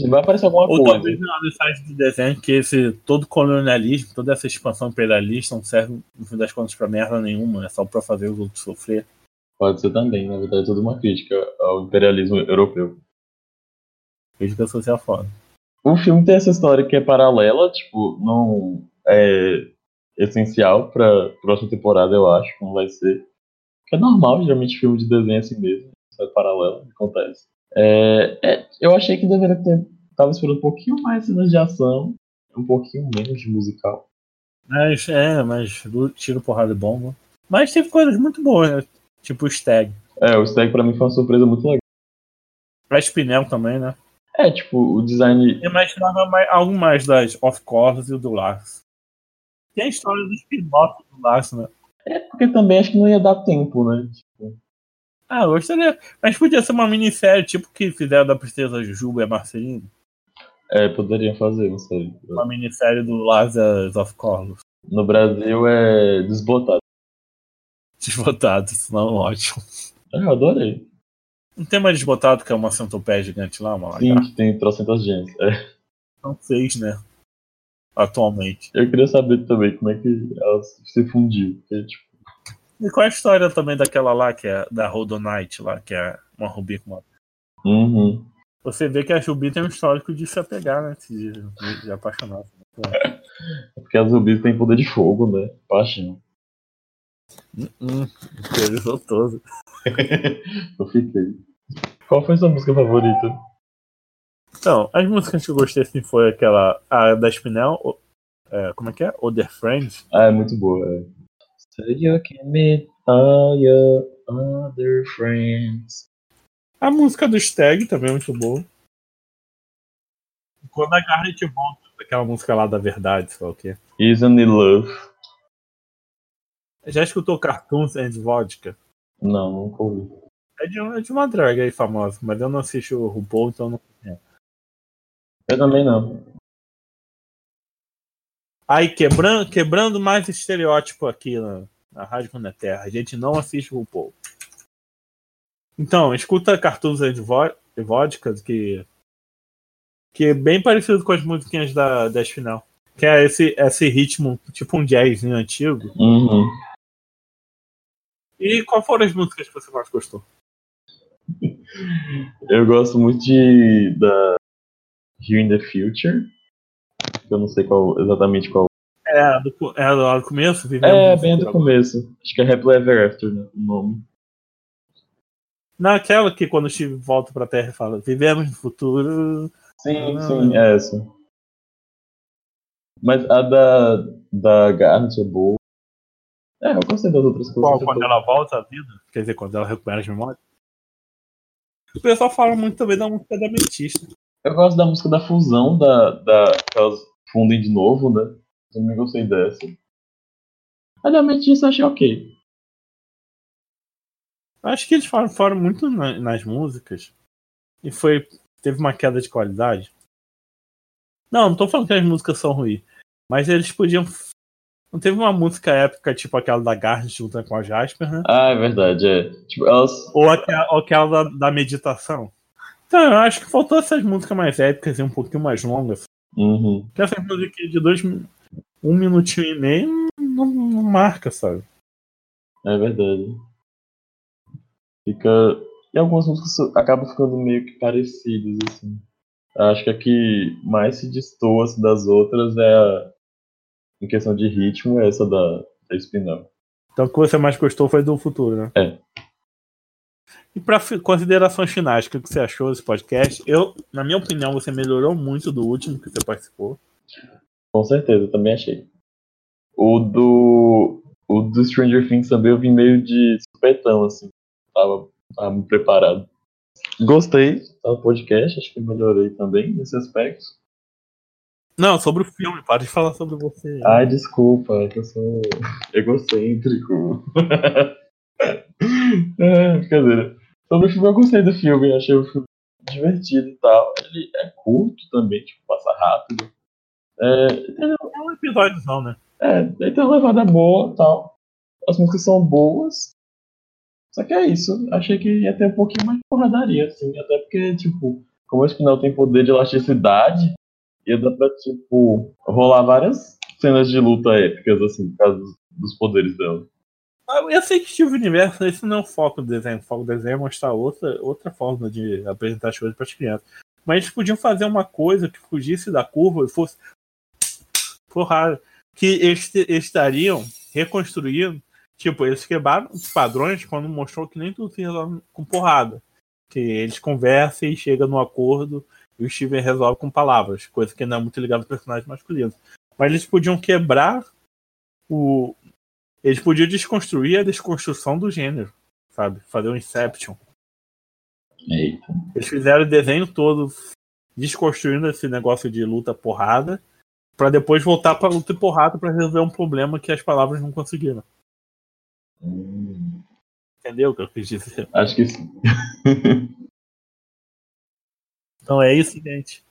Vai aparecer alguma Ou coisa. talvez na mensagem do desenho que esse todo colonialismo, toda essa expansão imperialista não serve, no fim das contas, pra merda nenhuma, é só pra fazer os outros sofrer. Pode ser também, na verdade, é tudo uma crítica ao imperialismo europeu. Crítica social foda. O filme tem essa história que é paralela, tipo, não é essencial pra próxima temporada, eu acho, não vai ser. Que é normal, geralmente filme de desenho é assim mesmo, isso é paralelo, acontece. É, é, eu achei que deveria ter. Tava esperando um pouquinho mais cenas de ação, um pouquinho menos de musical. Mas, é, mas do- tiro, porrada e bomba. Mas teve coisas muito boas, né? Tipo o Stag. É, o Stag pra mim foi uma surpresa muito legal. A Spinel também, né? É, tipo, o design. Eu imaginava mais, algo mais das Of Course e o do Lars. Tem a história do spin-off do Lars, né? É porque também acho que não ia dar tempo, né? Ah, gostaria. Mas podia ser uma minissérie, tipo que fizeram da Princesa Juba e a Marceline. é, poderiam fazer, não sei. Uma minissérie do as Of Course. No Brasil é desbotado. Desbotado, senão ótimo. É, eu adorei. Não tem mais desbotado, que é uma centopeia gigante lá, uma Sim, lagarta. tem trocentas genes. É. São seis, né? Atualmente. Eu queria saber também como é que ela se fundiu. Porque, tipo, E qual é a história também daquela lá, que é da Rodonite lá, que é uma rubi com uma. uhum. Você vê que a Rubi tem um histórico de se apegar, né? De, de, de apaixonar. É porque as zumbis têm poder de fogo, né? Paixão. Hum, todo. Eu fiquei. Qual foi sua música favorita? Então, as músicas que eu gostei assim foi aquela. A da Spinel. é, como é que é? Other Friends. Ah, é muito boa. É. So you can meet all your other friends. A música do Stag também é muito boa. Quando a Garnet volta, aquela música lá da verdade, sei lá o quê. Isn't it love? Já escutou Cartoons and Vodka? Não, nunca ouvi. É de, é de uma drag aí famosa, mas eu não assisto o RuPaul, então não. Eu também não. Aí, quebrando, quebrando mais estereótipo aqui na, na Rádio Quando é Terra. A gente não assiste o RuPaul. Então, escuta Cartoons and Vo- Vodka, que, que é bem parecido com as musiquinhas da, da final. Que é esse, esse ritmo, tipo um jazzinho antigo. Uhum. E qual foram as músicas que você mais gostou? Eu gosto muito de da Here in the Future. Eu não sei qual exatamente qual. É, a do, é a do, começo? Vivemos É, bem do começo. Acho que é Happily Ever After, né? O nome. Naquela que quando o Steve volta pra Terra e fala Vivemos no futuro. Sim, Ah. sim, é essa. Mas a da, da Garnet é boa. É, eu gostei das outras coisas. Qual, quando ela volta à vida? Quer dizer, quando ela recupera as memórias? O pessoal fala muito também da música da Metista. Eu gosto da música da fusão, da, da, que elas fundem de novo, né? Eu também gostei dessa. Da Metista eu achei ok. Acho que eles falam, falam muito na- nas músicas. E foi. Teve uma queda de qualidade. Não, não tô falando que as músicas são ruins. Mas eles podiam. Não teve uma música épica tipo aquela da Garnet lutando com a Jasper, né? Ah, é verdade, é. Tipo, elas. Ou aquela, ou aquela da, da meditação. Então, eu acho que faltou essas músicas mais épicas e um pouquinho mais longas. Uhum. Porque essas músicas de dois, um minutinho e meio não, não marca, sabe? É verdade. Fica. E algumas músicas acabam ficando meio que parecidas, assim. Acho que a que mais se destoa assim, das outras é a. Em questão de ritmo, é essa da, da Spinal. Então o que você mais gostou foi do futuro, né? É. E para considerações finais, o que você achou desse podcast? Eu, na minha opinião, você melhorou muito do último que você participou. Com certeza, também achei. O do. O do Stranger Things também eu vim meio de supetão, assim. Tava, tava muito preparado. Gostei do podcast, acho que melhorei também nesse aspecto. Não, sobre o filme, para de falar sobre você. Ai, desculpa, é que eu sou egocêntrico. é, brincadeira. Sobre o filme, eu gostei do filme, achei o filme divertido e tal. Ele é curto também, tipo, passa rápido. É, É um episódiozão, né? é, ele tem uma levada boa e tal. As músicas são boas. Só que é isso. Achei que ia ter um pouquinho mais de porradaria, assim. Até porque, tipo, como esse final tem poder de elasticidade, ia dar pra, tipo, rolar várias cenas de luta épicas, assim, por causa dos poderes dela. Ah, Eu sei que Steve Universo, esse não é o foco do desenho. O foco do desenho é mostrar outra, outra forma de apresentar as coisas para as crianças. Mas eles podiam fazer uma coisa que fugisse da curva e fosse. Porrada. Que eles, eles estariam reconstruindo. Tipo, eles quebraram os padrões quando mostrou que nem tudo se resolve com porrada. Que eles conversam e chegam num acordo e o Steven resolve com palavras. Coisa que não é muito ligada ao personagem masculino. Mas eles podiam quebrar o, eles podiam desconstruir a desconstrução do gênero, sabe? Fazer um Inception. Eita. Eles fizeram o desenho todo desconstruindo esse negócio de luta porrada, pra depois voltar pra luta e porrada pra resolver um problema que as palavras não conseguiram. Hum, Entendeu o que eu quis dizer? acho que sim. Então é isso, gente.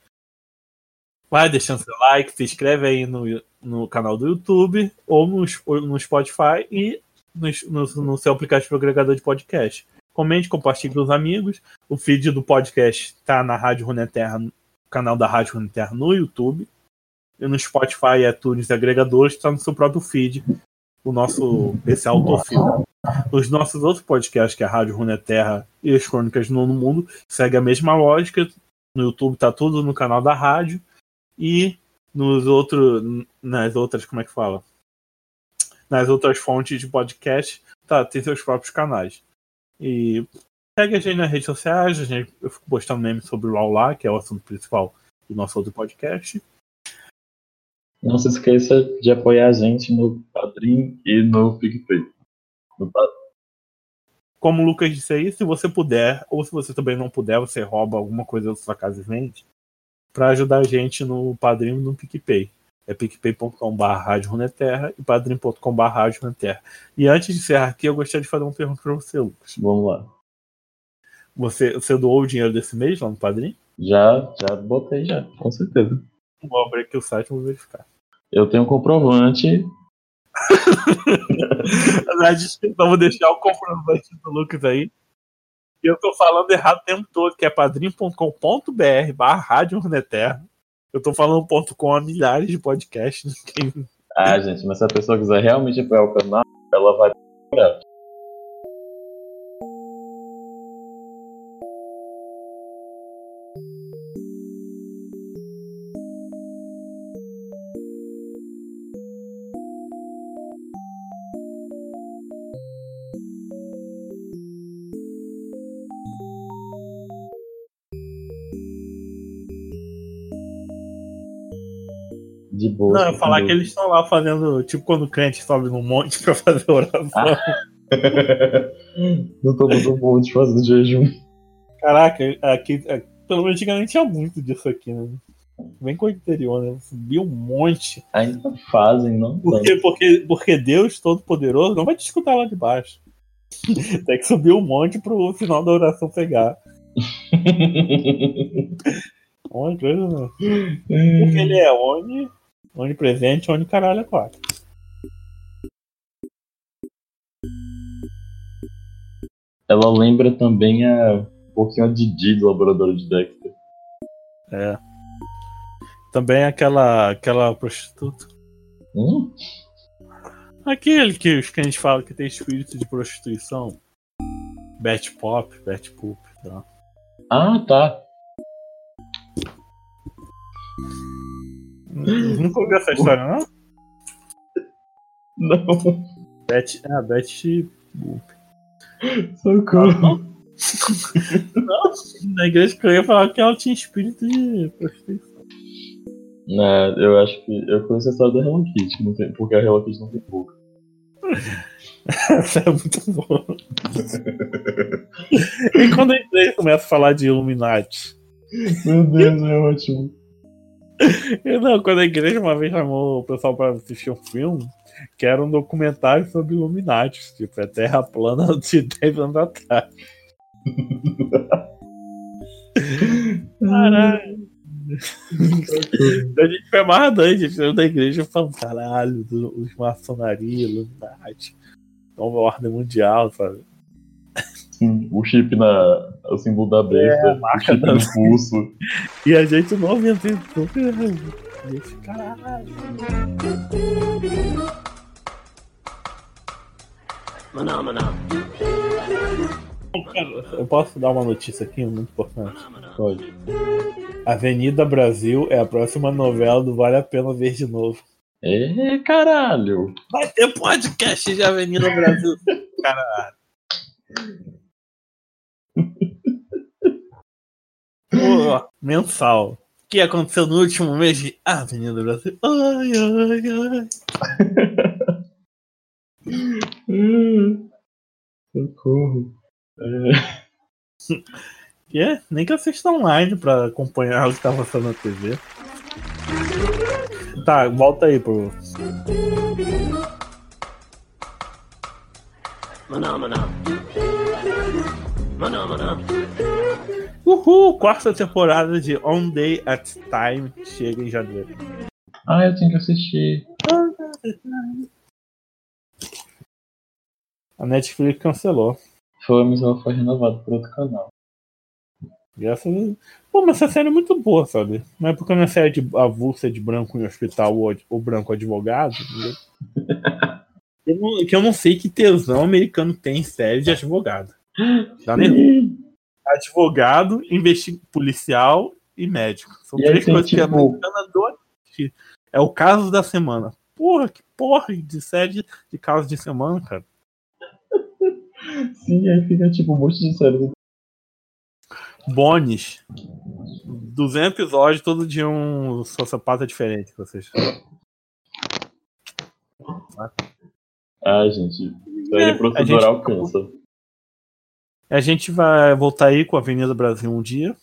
Vai deixando seu like, se inscreve aí no, no canal do YouTube ou no, no Spotify e no, no, no seu aplicativo agregador de podcast. Comente, compartilhe com os amigos. O feed do podcast está na Rádio Runeterra, no canal da Rádio Runeterra no YouTube. E no Spotify, iTunes e agregadores está no seu próprio feed, o nosso esse autofeed. Os nossos outros podcasts, que é a Rádio Runeterra e as Crônicas Nono Mundo, segue a mesma lógica. No YouTube tá tudo no canal da rádio e nos outros nas outras, como é que fala? Nas outras fontes de podcast, tá, tem seus próprios canais. E segue a gente nas redes sociais, a gente, eu fico postando memes sobre o LOL lá, que é o assunto principal do nosso outro podcast. Não se esqueça de apoiar a gente no Padrim e no PicPay. No Como o Lucas disse aí, se você puder, ou se você também não puder, você rouba alguma coisa da sua casa e vende, para ajudar a gente no Padrim e no PicPay. É picpay.com.br Runeterra e padrim.com.br Runeterra. E antes de encerrar aqui, eu gostaria de fazer uma pergunta para você, Lucas. Vamos lá. Você, você doou o dinheiro desse mês lá no Padrim? Já, já botei já, com certeza. Vou abrir aqui o site e vou verificar. Eu tenho um comprovante. Na descrição vou deixar o comprovante do Lucas aí. Eu tô falando errado o tempo todo, que é padrim.com.br barra Rádio Runeterra. Eu tô falando ponto .com milhares de podcasts. Ah, gente, mas se a pessoa quiser realmente apoiar o canal, ela vai. Não, eu falar que eles estão lá fazendo, tipo quando o crente sobe num monte pra fazer oração. Não tô muito bom de fazer jejum. Caraca, aqui, é, pelo menos antigamente tinha muito disso aqui, né? Bem com o interior, né? Subia um monte. Ainda fazem, não? Porque, porque, porque Deus Todo-Poderoso não vai te escutar lá de baixo. Tem que subir um monte pro final da oração pegar. Uma coisa, não. Porque ele é oni, onipresente, oni caralho é quatro. Ela lembra também a um pouquinho a Didi do laboratório de Dexter. É. Também aquela, aquela prostituta. Hum? Aquele que os crentes falam que tem espírito de prostituição. Bet Pop, Bet Poop. Tá? Ah, tá. Nunca ouviu essa história, não? Não. Bet, ah, Bet Poop. Socorro. Na igreja que eu ia falar que ela tinha espírito de prostituição. Não, eu acho que. Eu conheço a história da Hello Kitty, que não tem, porque a Hello Kitty não tem boca. Essa é muito boa. e quando a igreja começa a falar de Illuminati? Meu Deus, é ótimo. Eu não, quando a igreja uma vez chamou o pessoal para assistir um filme, que era um documentário sobre Illuminati, tipo, a Terra plana de 10 anos atrás. Caralho. a gente foi amarradão, a gente saiu da igreja falando, caralho, os maçonaria, Illuminati, nova ordem mundial, sabe? Sim, o chip na. O símbolo da besta, É, a o marca chip no pulso. E a gente não inventou. Gente, caralho. Cara, eu posso dar uma notícia aqui muito importante? Pode. Avenida Brasil é a próxima novela do Vale a Pena Ver de Novo. É, caralho! Vai ter podcast de Avenida Brasil. Caralho. Pô, mensal. O que aconteceu no último mês de Avenida Brasil? Ai, ai, ai. Hum, Socorro. É, Que é? Nem que assista online pra acompanhar o que tá passando na TV. Tá, volta aí pro. Uhul! Quarta temporada de On Day at Time chega em janeiro. Ah, eu tenho que assistir. A Netflix cancelou. Foi, mas ela foi renovada por outro canal. Graças a Deus. Pô, mas essa série é muito boa, sabe? Não é porque não é série de avulsa de branco em hospital ou, ou branco advogado. Eu não- que eu não sei que tesão americano tem em série de advogado. Tá nervoso. Advogado, policial e médico. São E três coisas que a tipo- americana adora. É o caso da semana. Porra, que porra de série de caso de semana, cara. Sim, aí fica tipo um monte de série. Bones. 200 episódios, todo dia um sociopata diferente. Vocês. Ah, gente. Série É, a procedural gente- cansa. A gente vai voltar aí com a Avenida Brasil um dia.